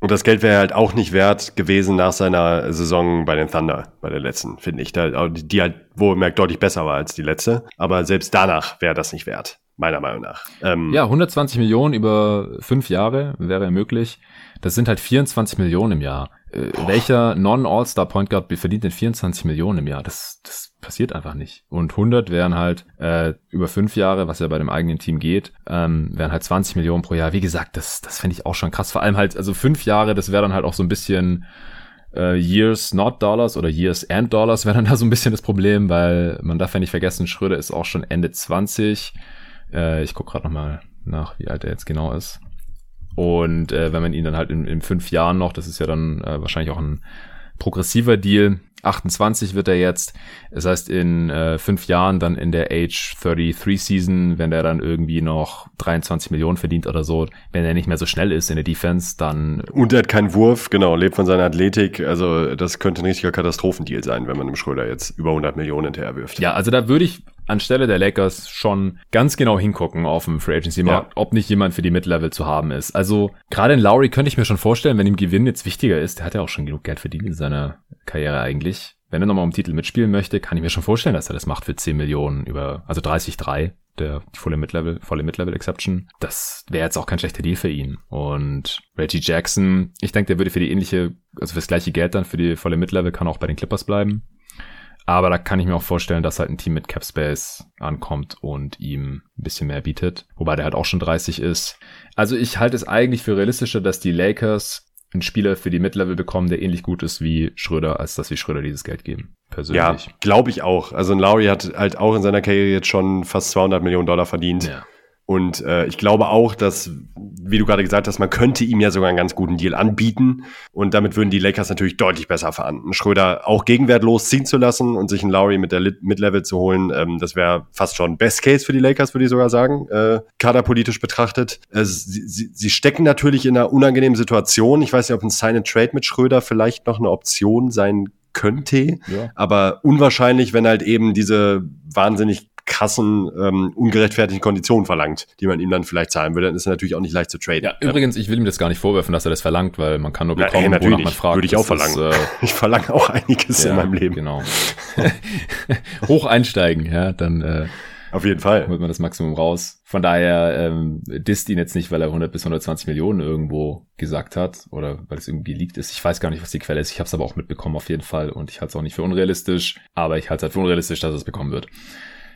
Und das Geld wäre halt auch nicht wert gewesen nach seiner Saison bei den Thunder, bei der letzten, finde ich. Da, die halt wo merkt deutlich besser war als die letzte. Aber selbst danach wäre das nicht wert, meiner Meinung nach. Ähm, ja, 120 Millionen über fünf Jahre wäre möglich. Das sind halt 24 Millionen im Jahr. Äh, welcher Non-All-Star Point Guard verdient denn 24 Millionen im Jahr? Das, das passiert einfach nicht. Und 100 wären halt äh, über fünf Jahre, was ja bei dem eigenen Team geht, ähm, wären halt 20 Millionen pro Jahr. Wie gesagt, das, das fände ich auch schon krass. Vor allem halt, also fünf Jahre, das wäre dann halt auch so ein bisschen äh, Years not Dollars oder Years and Dollars wäre dann da so ein bisschen das Problem, weil man darf ja nicht vergessen, Schröder ist auch schon Ende 20. Äh, ich gucke gerade nochmal nach, wie alt er jetzt genau ist. Und äh, wenn man ihn dann halt in, in fünf Jahren noch, das ist ja dann äh, wahrscheinlich auch ein progressiver Deal, 28 wird er jetzt. Das heißt, in äh, fünf Jahren dann in der Age 33 Season, wenn der dann irgendwie noch 23 Millionen verdient oder so, wenn er nicht mehr so schnell ist in der Defense, dann. Und er hat keinen Wurf, genau, lebt von seiner Athletik. Also, das könnte ein richtiger Katastrophendeal sein, wenn man dem Schröder jetzt über 100 Millionen hinterher wirft. Ja, also da würde ich anstelle der Lakers schon ganz genau hingucken auf dem Free Agency Markt, ja. ob nicht jemand für die Mid-Level zu haben ist. Also gerade in Lowry könnte ich mir schon vorstellen, wenn ihm Gewinn jetzt wichtiger ist, der hat ja auch schon genug Geld verdient in seiner Karriere eigentlich. Wenn er nochmal um Titel mitspielen möchte, kann ich mir schon vorstellen, dass er das macht für 10 Millionen über, also 30,3 der die volle Mid-Level, volle Mid-Level Exception. Das wäre jetzt auch kein schlechter Deal für ihn. Und Reggie Jackson, ich denke, der würde für die ähnliche, also fürs gleiche Geld dann für die volle Mid-Level kann auch bei den Clippers bleiben. Aber da kann ich mir auch vorstellen, dass halt ein Team mit Capspace ankommt und ihm ein bisschen mehr bietet. Wobei der halt auch schon 30 ist. Also ich halte es eigentlich für realistischer, dass die Lakers einen Spieler für die Mid-Level bekommen, der ähnlich gut ist wie Schröder, als dass wir Schröder dieses Geld geben. Persönlich. Ja, glaube ich auch. Also ein Lowry hat halt auch in seiner Karriere jetzt schon fast 200 Millionen Dollar verdient. Ja. Und äh, ich glaube auch, dass, wie du gerade gesagt hast, man könnte ihm ja sogar einen ganz guten Deal anbieten. Und damit würden die Lakers natürlich deutlich besser verhandeln. Schröder auch gegenwertlos ziehen zu lassen und sich einen Lowry mit der Mid-Level zu holen, ähm, das wäre fast schon Best Case für die Lakers, würde ich sogar sagen, äh, kaderpolitisch betrachtet. Äh, sie, sie, sie stecken natürlich in einer unangenehmen Situation. Ich weiß nicht, ob ein Sign-and-Trade mit Schröder vielleicht noch eine Option sein könnte, ja. aber unwahrscheinlich, wenn halt eben diese wahnsinnig krassen, ähm, ungerechtfertigten Konditionen verlangt, die man ihm dann vielleicht zahlen würde, dann ist er natürlich auch nicht leicht zu traden. Ja, übrigens, ich will ihm das gar nicht vorwerfen, dass er das verlangt, weil man kann nur bekommen, ja, wonach man fragt. Würde ich auch verlangen. Ist, äh, ich verlange auch einiges ja, in meinem Leben. Genau. Hoch einsteigen, ja, dann äh, auf jeden Fall. Holt man das Maximum raus. Von daher ähm, disst ihn jetzt nicht, weil er 100 bis 120 Millionen irgendwo gesagt hat oder weil es irgendwie geleakt ist. Ich weiß gar nicht, was die Quelle ist. Ich habe es aber auch mitbekommen auf jeden Fall und ich halte es auch nicht für unrealistisch. Aber ich halte es halt für unrealistisch, dass er es bekommen wird.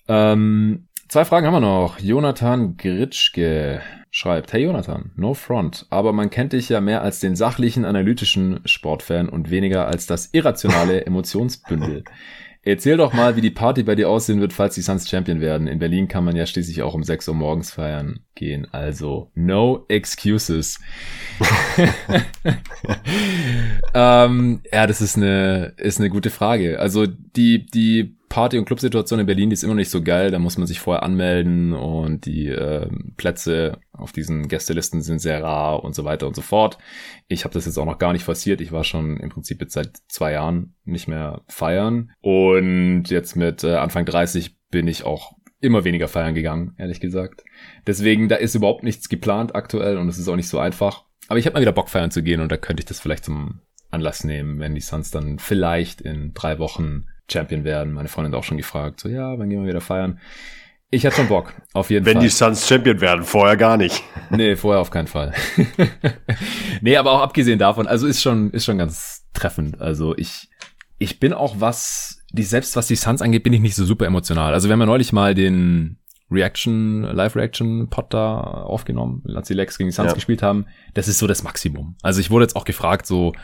Ähm, zwei Fragen haben wir noch. Jonathan Gritschke schreibt, hey Jonathan, no front, aber man kennt dich ja mehr als den sachlichen, analytischen Sportfan und weniger als das irrationale Emotionsbündel. Erzähl doch mal, wie die Party bei dir aussehen wird, falls die Suns Champion werden. In Berlin kann man ja schließlich auch um 6 Uhr morgens feiern gehen. Also, no excuses. ähm, ja, das ist eine, ist eine gute Frage. Also, die, die Party- und Clubsituation in Berlin, die ist immer nicht so geil. Da muss man sich vorher anmelden und die äh, Plätze auf diesen Gästelisten sind sehr rar und so weiter und so fort. Ich habe das jetzt auch noch gar nicht forciert. Ich war schon im Prinzip jetzt seit zwei Jahren nicht mehr feiern. Und jetzt mit äh, Anfang 30 bin ich auch immer weniger feiern gegangen, ehrlich gesagt. Deswegen, da ist überhaupt nichts geplant aktuell und es ist auch nicht so einfach. Aber ich habe mal wieder Bock feiern zu gehen und da könnte ich das vielleicht zum Anlass nehmen, wenn die Suns dann vielleicht in drei Wochen Champion werden. Meine Freundin hat auch schon gefragt, so ja, wann gehen wir wieder feiern? Ich hatte schon Bock, auf jeden Wenn Fall. Wenn die Suns Champion werden, vorher gar nicht. Nee, vorher auf keinen Fall. nee, aber auch abgesehen davon, also ist schon, ist schon ganz treffend. Also ich, ich bin auch was, die, selbst was die Suns angeht, bin ich nicht so super emotional. Also wir haben ja neulich mal den Reaction, Live-Reaction-Pod da aufgenommen, als die Lex gegen die Suns ja. gespielt haben. Das ist so das Maximum. Also ich wurde jetzt auch gefragt, so,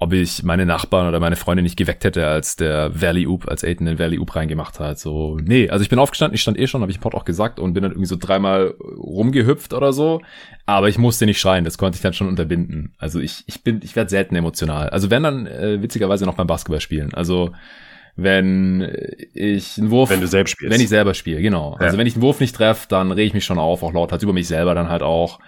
ob ich meine Nachbarn oder meine Freunde nicht geweckt hätte, als der Valley Oop, als Aiden den Valley Oop reingemacht hat. So, nee, also ich bin aufgestanden, ich stand eh schon, habe ich im Pod auch gesagt und bin dann irgendwie so dreimal rumgehüpft oder so. Aber ich musste nicht schreien, das konnte ich dann schon unterbinden. Also ich, ich bin, ich werde selten emotional. Also wenn dann äh, witzigerweise noch beim Basketball spielen. Also wenn ich einen Wurf. Wenn du selbst spielst. Wenn ich selber spiele, genau. Ja. Also wenn ich einen Wurf nicht treffe, dann rege ich mich schon auf, auch laut halt über mich selber dann halt auch.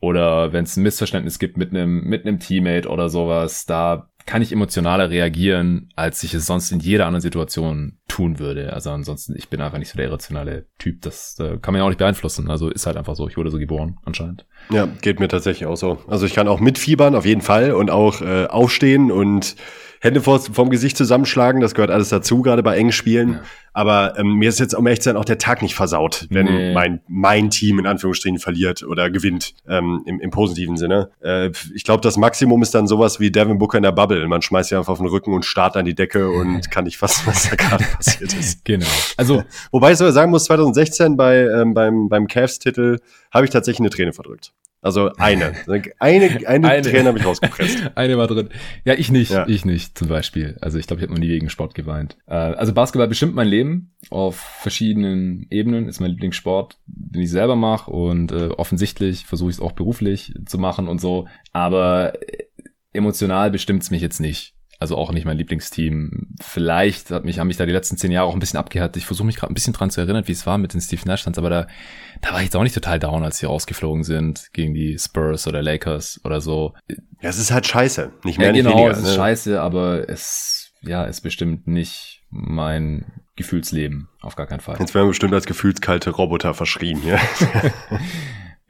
Oder wenn es ein Missverständnis gibt mit einem mit einem Teammate oder sowas, da kann ich emotionaler reagieren, als ich es sonst in jeder anderen Situation tun würde. Also ansonsten, ich bin einfach nicht so der irrationale Typ. Das äh, kann man ja auch nicht beeinflussen. Also ist halt einfach so. Ich wurde so geboren, anscheinend. Ja, geht mir tatsächlich auch so. Also ich kann auch mitfiebern, auf jeden Fall, und auch äh, aufstehen und Hände vor, vom Gesicht zusammenschlagen, das gehört alles dazu, gerade bei engen Spielen. Ja. Aber ähm, mir ist jetzt, um echt zu sein, auch der Tag nicht versaut, wenn nee. mein, mein Team in Anführungsstrichen verliert oder gewinnt, ähm, im, im positiven Sinne. Äh, ich glaube, das Maximum ist dann sowas wie Devin Booker in der Bubble. Man schmeißt ja einfach auf den Rücken und starrt an die Decke und kann nicht fassen, was da gerade passiert ist. Genau. Also, Wobei ich sogar sagen muss, 2016 bei, ähm, beim, beim Cavs-Titel habe ich tatsächlich eine Träne verdrückt. Also eine. Eine, eine, eine Träne habe ich rausgepresst. eine war drin. Ja, ich nicht. Ja. Ich nicht, zum Beispiel. Also ich glaube, ich habe noch nie wegen Sport geweint. Äh, also Basketball bestimmt mein Leben auf verschiedenen Ebenen. Ist mein Lieblingssport, den ich selber mache. Und äh, offensichtlich versuche ich es auch beruflich zu machen und so. Aber äh, emotional bestimmt's mich jetzt nicht. Also auch nicht mein Lieblingsteam. Vielleicht hat mich, haben mich da die letzten zehn Jahre auch ein bisschen abgehärtet. Ich versuche mich gerade ein bisschen dran zu erinnern, wie es war mit den Steve Nash aber da, da war ich jetzt auch nicht total down, als sie rausgeflogen sind gegen die Spurs oder Lakers oder so. Ja, es ist halt scheiße. Nicht mehr, ja, nicht genau, weniger. es ist ne? scheiße, aber es, ja, es bestimmt nicht mein Gefühlsleben. Auf gar keinen Fall. Jetzt werden wir bestimmt als gefühlskalte Roboter verschrien hier.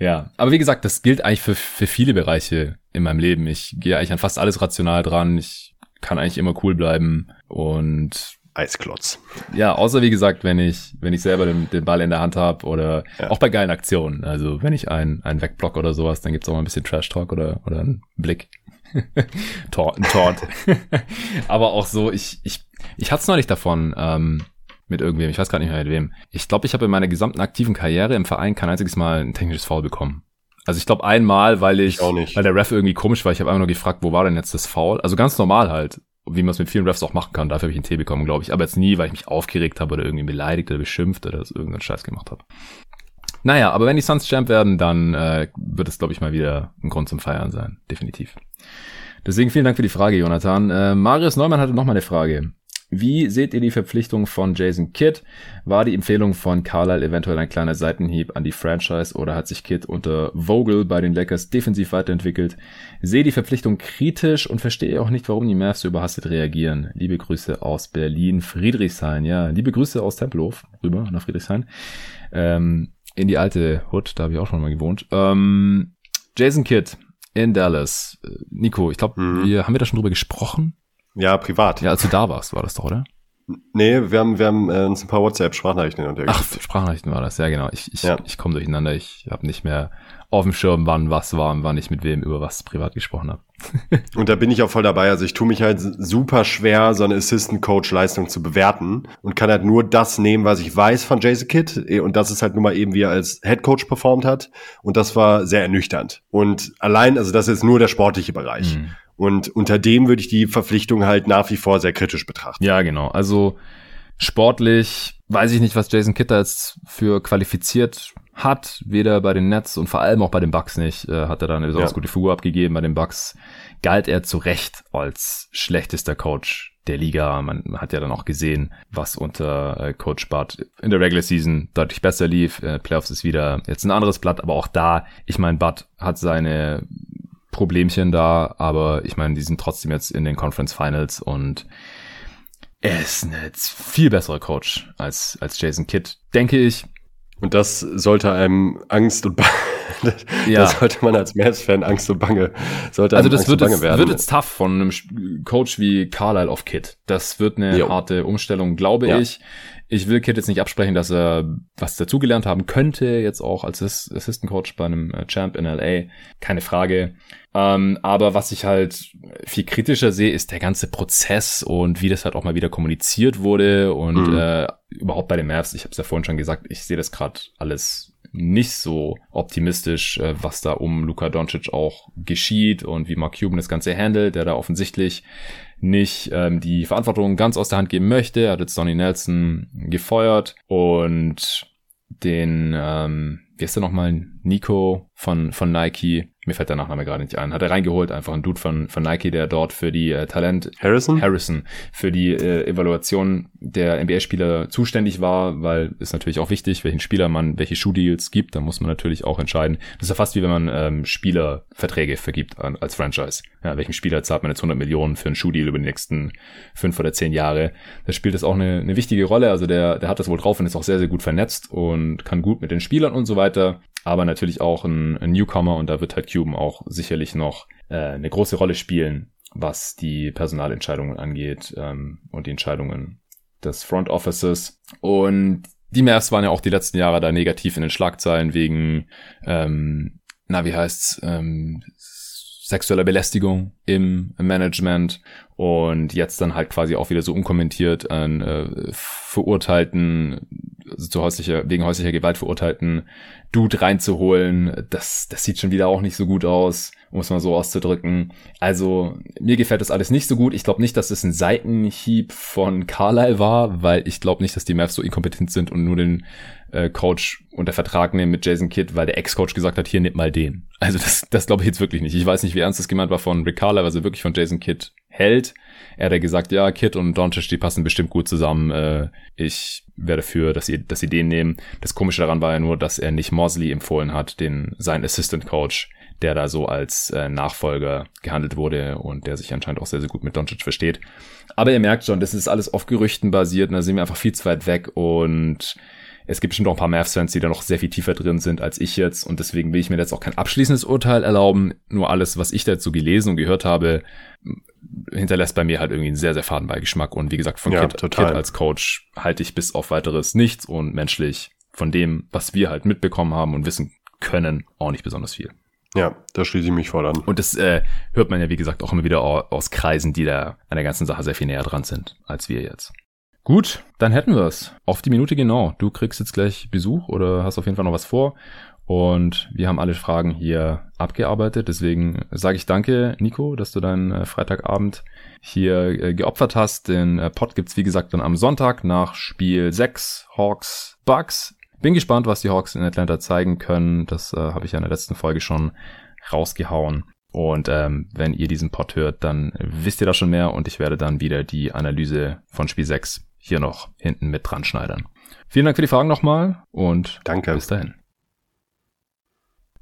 Ja, aber wie gesagt, das gilt eigentlich für, für viele Bereiche in meinem Leben. Ich gehe eigentlich an fast alles rational dran. Ich kann eigentlich immer cool bleiben und Eisklotz. Ja, außer wie gesagt, wenn ich, wenn ich selber den, den Ball in der Hand habe oder ja. auch bei geilen Aktionen. Also wenn ich einen, einen wegblock oder sowas, dann gibt's auch mal ein bisschen Trash-Talk oder, oder einen Blick. Tor, ein Tort. Aber auch so, ich, ich, ich hatte es neulich davon, ähm, mit irgendwem, ich weiß gar nicht mehr mit wem. Ich glaube, ich habe in meiner gesamten aktiven Karriere im Verein kein einziges Mal ein technisches Foul bekommen. Also ich glaube einmal, weil ich, ich weil der Ref irgendwie komisch war, ich habe einfach nur gefragt, wo war denn jetzt das Foul? Also ganz normal halt, wie man es mit vielen Refs auch machen kann. Dafür habe ich einen Tee bekommen, glaube ich. Aber jetzt nie, weil ich mich aufgeregt habe oder irgendwie beleidigt oder beschimpft oder irgendeinen Scheiß gemacht habe. Naja, aber wenn die Suns Champ werden, dann äh, wird es, glaube ich, mal wieder ein Grund zum Feiern sein. Definitiv. Deswegen vielen Dank für die Frage, Jonathan. Äh, Marius Neumann hatte noch mal eine Frage. Wie seht ihr die Verpflichtung von Jason Kidd? War die Empfehlung von Carlisle eventuell ein kleiner Seitenhieb an die Franchise oder hat sich Kidd unter Vogel bei den Lakers defensiv weiterentwickelt? Sehe die Verpflichtung kritisch und verstehe auch nicht, warum die Mavs so überhastet reagieren. Liebe Grüße aus Berlin, Friedrichshain. Ja, liebe Grüße aus Tempelhof rüber nach Friedrichshain. Ähm, in die alte Hood, da habe ich auch schon mal gewohnt. Ähm, Jason Kidd in Dallas. Äh, Nico, ich glaube, mhm. wir haben wir da schon drüber gesprochen? Ja, privat. Ja, als du da warst, war das doch, oder? Nee, wir haben, wir haben äh, uns ein paar WhatsApp-Sprachnachrichten Ach, Sprachnachrichten war das, ja genau. Ich, ich, ja. ich komme durcheinander. Ich habe nicht mehr auf dem Schirm, wann was war und wann ich mit wem über was privat gesprochen habe. und da bin ich auch voll dabei. Also ich tue mich halt super schwer, so eine Assistant-Coach-Leistung zu bewerten und kann halt nur das nehmen, was ich weiß von Jason Kidd. Und das ist halt nun mal eben, wie er als Head Coach performt hat. Und das war sehr ernüchternd. Und allein, also das ist nur der sportliche Bereich. Mhm. Und unter dem würde ich die Verpflichtung halt nach wie vor sehr kritisch betrachten. Ja, genau. Also sportlich weiß ich nicht, was Jason Kitter jetzt für qualifiziert hat, weder bei den Nets und vor allem auch bei den Bucks nicht. Äh, hat er da eine besonders ja. gute Figur abgegeben. Bei den Bucks galt er zu Recht als schlechtester Coach der Liga. Man hat ja dann auch gesehen, was unter äh, Coach Bart in der Regular Season deutlich besser lief. Äh, Playoffs ist wieder jetzt ein anderes Blatt, aber auch da, ich meine, Bart hat seine Problemchen da, aber ich meine, die sind trotzdem jetzt in den Conference Finals und er ist ein viel besserer Coach als, als Jason Kidd, denke ich. Und das sollte einem Angst und Bange, ja. das sollte man als Mavs-Fan Angst und Bange, sollte Also das Angst wird, jetzt, wird jetzt tough von einem Coach wie Carlisle auf Kid. Das wird eine jo. harte Umstellung, glaube ja. ich. Ich will Kid jetzt nicht absprechen, dass er was dazugelernt haben könnte, jetzt auch als Assistant Coach bei einem äh, Champ in LA. Keine Frage. Ähm, aber was ich halt viel kritischer sehe, ist der ganze Prozess und wie das halt auch mal wieder kommuniziert wurde und mhm. äh, überhaupt bei den Mavs, ich habe es ja vorhin schon gesagt, ich sehe das gerade alles nicht so optimistisch, äh, was da um Luka Doncic auch geschieht und wie Mark Cuban das Ganze handelt, der da offensichtlich nicht ähm, die Verantwortung ganz aus der Hand geben möchte. Er hat jetzt Donny Nelson gefeuert und den, ähm, wie ist der nochmal, Nico von, von Nike, mir fällt der Nachname gerade nicht ein, hat er reingeholt, einfach ein Dude von, von Nike, der dort für die äh, Talent Harrison Harrison für die äh, Evaluation der NBA-Spieler zuständig war, weil ist natürlich auch wichtig, welchen Spieler man welche Schuhdeals gibt, da muss man natürlich auch entscheiden. Das ist ja fast wie wenn man ähm, Spielerverträge vergibt an, als Franchise. Ja, welchem Spieler zahlt man jetzt 100 Millionen für einen Schuhdeal über die nächsten fünf oder zehn Jahre? Da spielt das auch eine, eine wichtige Rolle. Also der, der hat das wohl drauf und ist auch sehr, sehr gut vernetzt und kann gut mit den Spielern und so weiter aber natürlich auch ein, ein Newcomer und da wird halt Cuban auch sicherlich noch äh, eine große Rolle spielen, was die Personalentscheidungen angeht ähm, und die Entscheidungen des Front Offices. Und die Mavs waren ja auch die letzten Jahre da negativ in den Schlagzeilen wegen, ähm, na wie heißt's, ähm, sexueller Belästigung im Management und jetzt dann halt quasi auch wieder so unkommentiert an äh, verurteilten, also zu häuslicher, wegen häuslicher Gewalt verurteilten Dude reinzuholen, das, das sieht schon wieder auch nicht so gut aus, um es mal so auszudrücken. Also, mir gefällt das alles nicht so gut. Ich glaube nicht, dass es ein Seitenhieb von Carlyle war, weil ich glaube nicht, dass die Mavs so inkompetent sind und nur den äh, Coach unter Vertrag nehmen mit Jason Kidd, weil der Ex-Coach gesagt hat, hier nimm mal den. Also das, das glaube ich jetzt wirklich nicht. Ich weiß nicht, wie ernst das gemeint war von Rick Carlyle, was er wirklich von Jason Kidd hält. Er hat ja gesagt, ja, Kidd und Doncic, die passen bestimmt gut zusammen. Äh, ich wäre dafür, dass sie, dass sie den nehmen. Das Komische daran war ja nur, dass er nicht Mosley empfohlen hat, den sein Assistant Coach, der da so als äh, Nachfolger gehandelt wurde und der sich anscheinend auch sehr, sehr gut mit Doncic versteht. Aber ihr merkt schon, das ist alles auf Gerüchten basiert und da sind wir einfach viel zu weit weg und es gibt bestimmt auch ein paar Mavs-Fans, die da noch sehr viel tiefer drin sind als ich jetzt und deswegen will ich mir jetzt auch kein abschließendes Urteil erlauben. Nur alles, was ich dazu gelesen und gehört habe, hinterlässt bei mir halt irgendwie einen sehr, sehr faden Beigeschmack. Und wie gesagt, von ja, Kid, Kid als Coach halte ich bis auf weiteres nichts und menschlich von dem, was wir halt mitbekommen haben und wissen können, auch nicht besonders viel. Ja, da schließe ich mich voll an. Und das äh, hört man ja, wie gesagt, auch immer wieder aus Kreisen, die da an der ganzen Sache sehr viel näher dran sind, als wir jetzt. Gut, dann hätten wir es. Auf die Minute genau. Du kriegst jetzt gleich Besuch oder hast auf jeden Fall noch was vor. Und wir haben alle Fragen hier abgearbeitet. Deswegen sage ich danke, Nico, dass du deinen äh, Freitagabend hier äh, geopfert hast. Den äh, Pod gibt's wie gesagt dann am Sonntag nach Spiel 6 Hawks Bucks. Bin gespannt, was die Hawks in Atlanta zeigen können. Das äh, habe ich ja in der letzten Folge schon rausgehauen. Und ähm, wenn ihr diesen Pod hört, dann wisst ihr da schon mehr und ich werde dann wieder die Analyse von Spiel 6 hier noch hinten mit dran schneidern. Vielen Dank für die Fragen nochmal und danke. Bis dahin.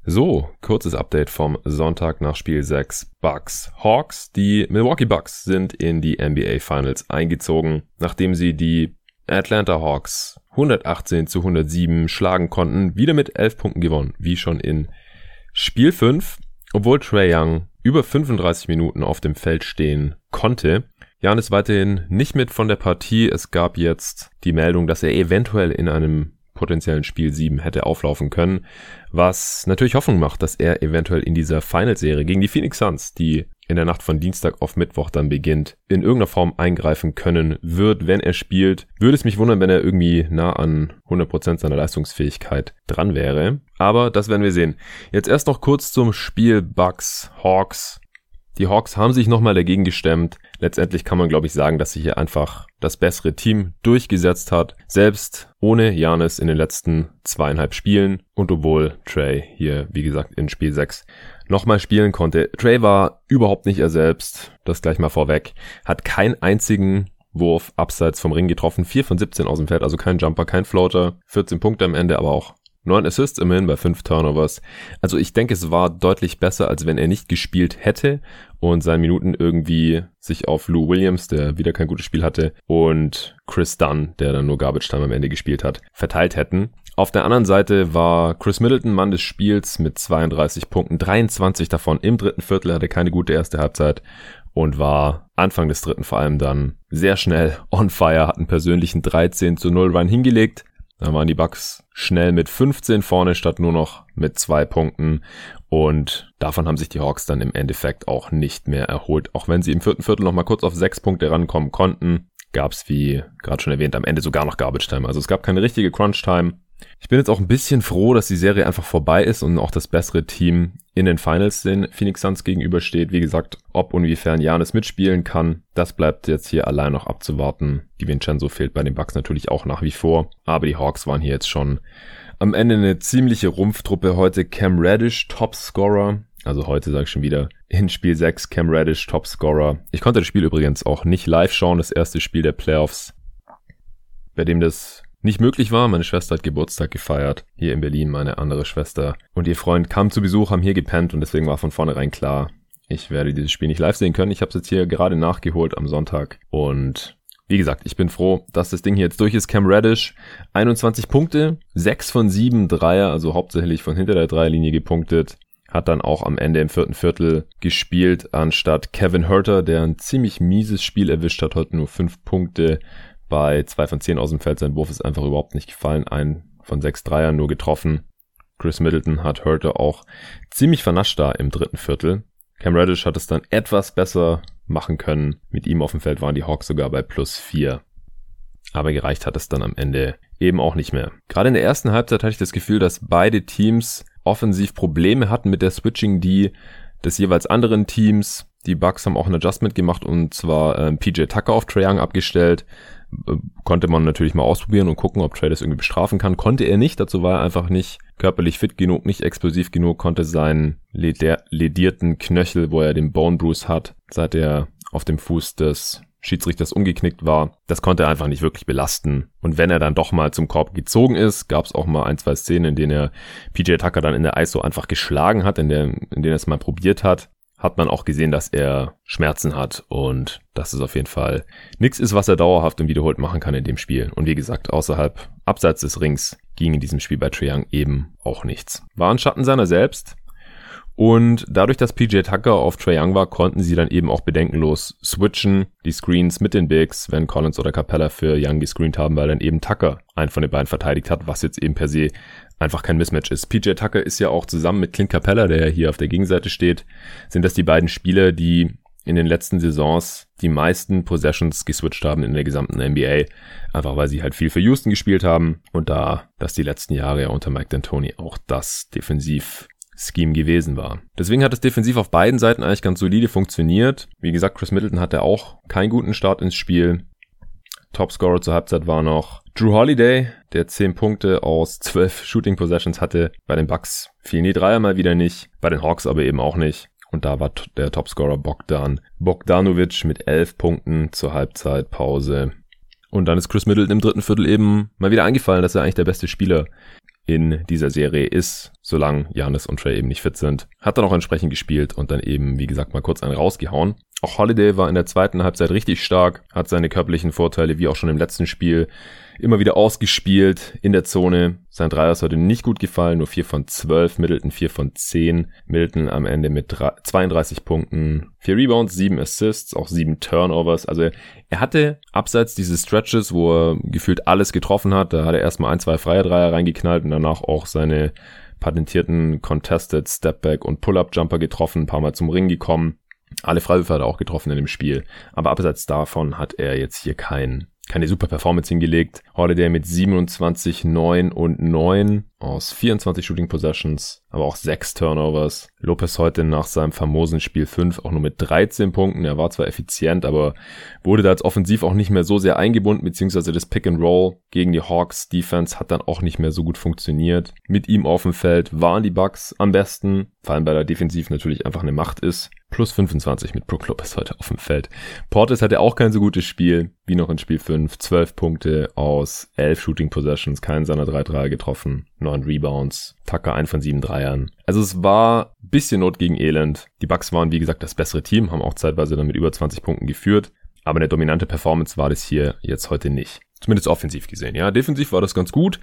So, kurzes Update vom Sonntag nach Spiel 6 Bucks. Hawks, die Milwaukee Bucks sind in die NBA Finals eingezogen, nachdem sie die Atlanta Hawks 118 zu 107 schlagen konnten, wieder mit 11 Punkten gewonnen, wie schon in Spiel 5, obwohl Trey Young über 35 Minuten auf dem Feld stehen konnte. Jan ist weiterhin nicht mit von der Partie. Es gab jetzt die Meldung, dass er eventuell in einem potenziellen Spiel 7 hätte auflaufen können, was natürlich Hoffnung macht, dass er eventuell in dieser Final-Serie gegen die Phoenix Suns, die in der Nacht von Dienstag auf Mittwoch dann beginnt, in irgendeiner Form eingreifen können wird, wenn er spielt. Würde es mich wundern, wenn er irgendwie nah an 100% seiner Leistungsfähigkeit dran wäre. Aber das werden wir sehen. Jetzt erst noch kurz zum Spiel Bucks Hawks. Die Hawks haben sich nochmal dagegen gestemmt. Letztendlich kann man, glaube ich, sagen, dass sich hier einfach das bessere Team durchgesetzt hat. Selbst ohne Janis in den letzten zweieinhalb Spielen und obwohl Trey hier, wie gesagt, in Spiel 6 nochmal spielen konnte. Trey war überhaupt nicht er selbst. Das gleich mal vorweg. Hat keinen einzigen Wurf abseits vom Ring getroffen. 4 von 17 aus dem Feld, also kein Jumper, kein Floater. 14 Punkte am Ende, aber auch 9 Assists immerhin bei 5 Turnovers. Also ich denke, es war deutlich besser, als wenn er nicht gespielt hätte und seine Minuten irgendwie sich auf Lou Williams, der wieder kein gutes Spiel hatte, und Chris Dunn, der dann nur Garbage Time am Ende gespielt hat, verteilt hätten. Auf der anderen Seite war Chris Middleton Mann des Spiels mit 32 Punkten, 23 davon im dritten Viertel, hatte keine gute erste Halbzeit und war Anfang des dritten vor allem dann sehr schnell on fire, hat einen persönlichen 13 zu 0 Run hingelegt, da waren die Bucks schnell mit 15 vorne statt nur noch mit zwei Punkten. Und davon haben sich die Hawks dann im Endeffekt auch nicht mehr erholt. Auch wenn sie im vierten Viertel noch mal kurz auf sechs Punkte rankommen konnten. gab es, wie gerade schon erwähnt, am Ende sogar noch Garbage Time. Also es gab keine richtige Crunch Time. Ich bin jetzt auch ein bisschen froh, dass die Serie einfach vorbei ist und auch das bessere Team in den Finals den Phoenix Suns gegenübersteht. Wie gesagt, ob und inwiefern Janis mitspielen kann, das bleibt jetzt hier allein noch abzuwarten. Die Vincenzo fehlt bei den Bucks natürlich auch nach wie vor, aber die Hawks waren hier jetzt schon am Ende eine ziemliche Rumpftruppe. Heute Cam Reddish, Topscorer. Also heute sage ich schon wieder in Spiel 6 Cam Reddish, Topscorer. Ich konnte das Spiel übrigens auch nicht live schauen, das erste Spiel der Playoffs, bei dem das nicht möglich war. Meine Schwester hat Geburtstag gefeiert, hier in Berlin, meine andere Schwester. Und ihr Freund kam zu Besuch, haben hier gepennt und deswegen war von vornherein klar, ich werde dieses Spiel nicht live sehen können. Ich habe es jetzt hier gerade nachgeholt am Sonntag. Und wie gesagt, ich bin froh, dass das Ding hier jetzt durch ist. Cam Reddish, 21 Punkte, 6 von 7 Dreier, also hauptsächlich von hinter der Dreierlinie gepunktet. Hat dann auch am Ende im vierten Viertel gespielt, anstatt Kevin Herter, der ein ziemlich mieses Spiel erwischt hat, heute nur 5 Punkte, bei zwei von zehn aus dem Feld. Sein Wurf ist einfach überhaupt nicht gefallen. Ein von sechs Dreiern nur getroffen. Chris Middleton hat Hurter auch ziemlich vernascht da im dritten Viertel. Cam Reddish hat es dann etwas besser machen können. Mit ihm auf dem Feld waren die Hawks sogar bei plus vier. Aber gereicht hat es dann am Ende eben auch nicht mehr. Gerade in der ersten Halbzeit hatte ich das Gefühl, dass beide Teams offensiv Probleme hatten mit der Switching, die des jeweils anderen Teams. Die Bucks haben auch ein Adjustment gemacht und zwar ähm, PJ Tucker auf Trae Young abgestellt konnte man natürlich mal ausprobieren und gucken, ob Trey das irgendwie bestrafen kann. Konnte er nicht, dazu war er einfach nicht körperlich fit genug, nicht explosiv genug, konnte seinen ledierten Knöchel, wo er den Bone Bruise hat, seit er auf dem Fuß des Schiedsrichters umgeknickt war, das konnte er einfach nicht wirklich belasten. Und wenn er dann doch mal zum Korb gezogen ist, gab es auch mal ein, zwei Szenen, in denen er PJ Tucker dann in der ISO einfach geschlagen hat, in, der, in denen er es mal probiert hat hat man auch gesehen, dass er Schmerzen hat und dass es auf jeden Fall nichts ist, was er dauerhaft und wiederholt machen kann in dem Spiel. Und wie gesagt, außerhalb, abseits des Rings ging in diesem Spiel bei Trae Young eben auch nichts. War ein Schatten seiner selbst. Und dadurch, dass PJ Tucker auf Trae Young war, konnten sie dann eben auch bedenkenlos switchen, die Screens mit den Bigs, wenn Collins oder Capella für Young gescreent haben, weil dann eben Tucker einen von den beiden verteidigt hat, was jetzt eben per se einfach kein Mismatch ist. PJ Tucker ist ja auch zusammen mit Clint Capella, der hier auf der Gegenseite steht, sind das die beiden Spieler, die in den letzten Saisons die meisten Possessions geswitcht haben in der gesamten NBA. Einfach weil sie halt viel für Houston gespielt haben und da das die letzten Jahre ja unter Mike D'Antoni auch das defensiv Scheme gewesen war. Deswegen hat es defensiv auf beiden Seiten eigentlich ganz solide funktioniert. Wie gesagt, Chris Middleton hatte auch keinen guten Start ins Spiel. Topscorer zur Halbzeit war noch Drew Holiday, der 10 Punkte aus 12 Shooting Possessions hatte. Bei den Bucks fielen die Dreier mal wieder nicht, bei den Hawks aber eben auch nicht. Und da war der Topscorer Bogdan Bogdanovic mit 11 Punkten zur Halbzeitpause. Und dann ist Chris Middleton im dritten Viertel eben mal wieder eingefallen, dass er eigentlich der beste Spieler in dieser Serie ist, solange Janis und Trey eben nicht fit sind. Hat dann auch entsprechend gespielt und dann eben, wie gesagt, mal kurz einen rausgehauen. Auch Holiday war in der zweiten Halbzeit richtig stark, hat seine körperlichen Vorteile, wie auch schon im letzten Spiel, immer wieder ausgespielt in der Zone. Sein Dreier ist heute nicht gut gefallen, nur 4 von 12, Middleton 4 von 10. Middleton am Ende mit 32 Punkten, 4 Rebounds, 7 Assists, auch 7 Turnovers. Also er hatte abseits dieses Stretches, wo er gefühlt alles getroffen hat, da hat er erstmal ein, zwei freie Dreier reingeknallt und danach auch seine patentierten Contested Stepback und Pull-Up Jumper getroffen, ein paar Mal zum Ring gekommen. Alle Freiwürfe hat er auch getroffen in dem Spiel. Aber abseits davon hat er jetzt hier kein keine super Performance hingelegt. Holiday mit 27, 9 und 9 aus 24 Shooting Possessions, aber auch 6 Turnovers. Lopez heute nach seinem famosen Spiel 5 auch nur mit 13 Punkten. Er war zwar effizient, aber wurde da als offensiv auch nicht mehr so sehr eingebunden, beziehungsweise das Pick and Roll gegen die Hawks Defense hat dann auch nicht mehr so gut funktioniert. Mit ihm auf dem Feld waren die Bucks am besten, vor allem weil er defensiv natürlich einfach eine Macht ist. Plus 25 mit Brook Lopez heute auf dem Feld. Portis hatte auch kein so gutes Spiel, wie noch in Spiel 5. 12 Punkte aus 11 Shooting Possessions, keinen seiner 3 Dreier getroffen, 9 Rebounds, Tucker 1 von 7 Dreiern. Also es war bisschen Not gegen Elend. Die Bucks waren, wie gesagt, das bessere Team, haben auch zeitweise dann mit über 20 Punkten geführt. Aber eine dominante Performance war das hier jetzt heute nicht. Zumindest offensiv gesehen. Ja, defensiv war das ganz gut.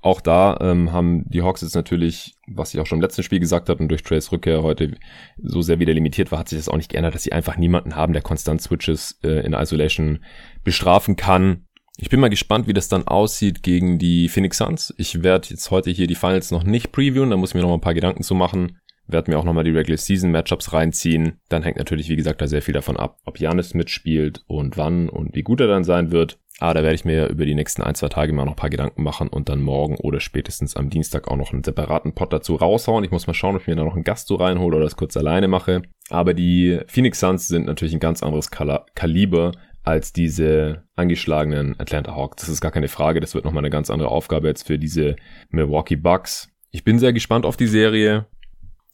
Auch da ähm, haben die Hawks jetzt natürlich, was ich auch schon im letzten Spiel gesagt habe und durch Trays Rückkehr heute so sehr wieder limitiert war, hat sich das auch nicht geändert, dass sie einfach niemanden haben, der konstant Switches äh, in Isolation bestrafen kann. Ich bin mal gespannt, wie das dann aussieht gegen die Phoenix Suns. Ich werde jetzt heute hier die Finals noch nicht previewen, da muss ich mir noch mal ein paar Gedanken zu machen werde mir auch nochmal die Regular Season Matchups reinziehen. Dann hängt natürlich, wie gesagt, da sehr viel davon ab, ob Janis mitspielt und wann und wie gut er dann sein wird. Aber da werde ich mir über die nächsten ein, zwei Tage mal noch ein paar Gedanken machen und dann morgen oder spätestens am Dienstag auch noch einen separaten Pod dazu raushauen. Ich muss mal schauen, ob ich mir da noch einen Gast so reinhole oder das kurz alleine mache. Aber die Phoenix Suns sind natürlich ein ganz anderes Kal Kaliber als diese angeschlagenen Atlanta Hawks. Das ist gar keine Frage. Das wird nochmal eine ganz andere Aufgabe jetzt für diese Milwaukee Bucks. Ich bin sehr gespannt auf die Serie.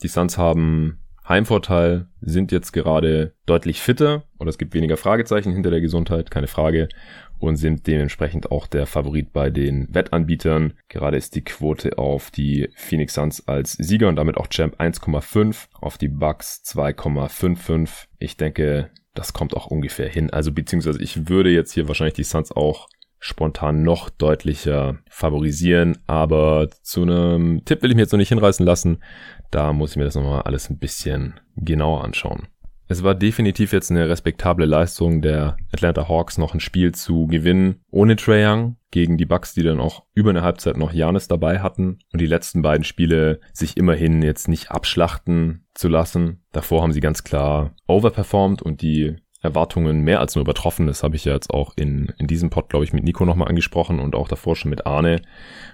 Die Suns haben Heimvorteil, sind jetzt gerade deutlich fitter oder es gibt weniger Fragezeichen hinter der Gesundheit, keine Frage und sind dementsprechend auch der Favorit bei den Wettanbietern. Gerade ist die Quote auf die Phoenix Suns als Sieger und damit auch Champ 1,5, auf die Bucks 2,55. Ich denke, das kommt auch ungefähr hin. Also beziehungsweise ich würde jetzt hier wahrscheinlich die Suns auch spontan noch deutlicher favorisieren, aber zu einem Tipp will ich mir jetzt noch nicht hinreißen lassen. Da muss ich mir das nochmal alles ein bisschen genauer anschauen. Es war definitiv jetzt eine respektable Leistung der Atlanta Hawks, noch ein Spiel zu gewinnen ohne Trae Young gegen die Bucks, die dann auch über eine Halbzeit noch Janis dabei hatten und die letzten beiden Spiele sich immerhin jetzt nicht abschlachten zu lassen. Davor haben sie ganz klar overperformed und die Erwartungen mehr als nur übertroffen. Das habe ich ja jetzt auch in, in diesem Pod, glaube ich, mit Nico nochmal angesprochen und auch davor schon mit Arne.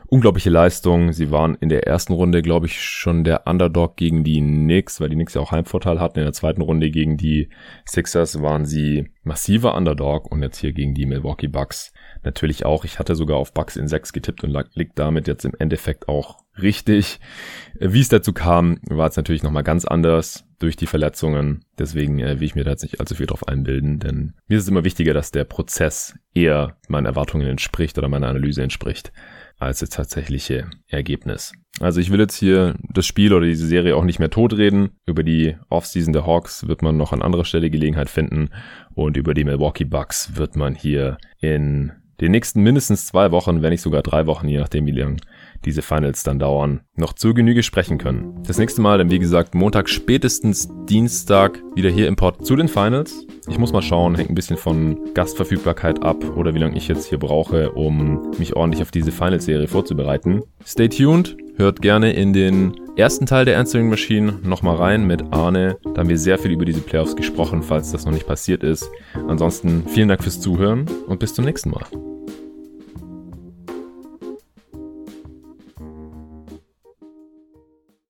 Unglaubliche Leistung. Sie waren in der ersten Runde, glaube ich, schon der Underdog gegen die Knicks, weil die Knicks ja auch Heimvorteil hatten. In der zweiten Runde gegen die Sixers waren sie massiver Underdog und jetzt hier gegen die Milwaukee Bucks natürlich auch. Ich hatte sogar auf Bucks in 6 getippt und liegt damit jetzt im Endeffekt auch richtig. Wie es dazu kam, war es natürlich nochmal ganz anders durch die Verletzungen. Deswegen äh, will ich mir da jetzt nicht allzu viel drauf einbilden, denn mir ist es immer wichtiger, dass der Prozess eher meinen Erwartungen entspricht oder meiner Analyse entspricht, als das tatsächliche Ergebnis. Also ich will jetzt hier das Spiel oder diese Serie auch nicht mehr totreden. Über die Offseason der Hawks wird man noch an anderer Stelle Gelegenheit finden und über die Milwaukee Bucks wird man hier in den nächsten mindestens zwei Wochen, wenn nicht sogar drei Wochen, je nachdem wie lang diese Finals dann dauern, noch zur Genüge sprechen können. Das nächste Mal dann wie gesagt Montag spätestens Dienstag wieder hier im Pod zu den Finals. Ich muss mal schauen, hängt ein bisschen von Gastverfügbarkeit ab oder wie lange ich jetzt hier brauche, um mich ordentlich auf diese Finals-Serie vorzubereiten. Stay tuned, hört gerne in den ersten Teil der Answering Machine nochmal rein mit Arne. Da haben wir sehr viel über diese Playoffs gesprochen, falls das noch nicht passiert ist. Ansonsten vielen Dank fürs Zuhören und bis zum nächsten Mal.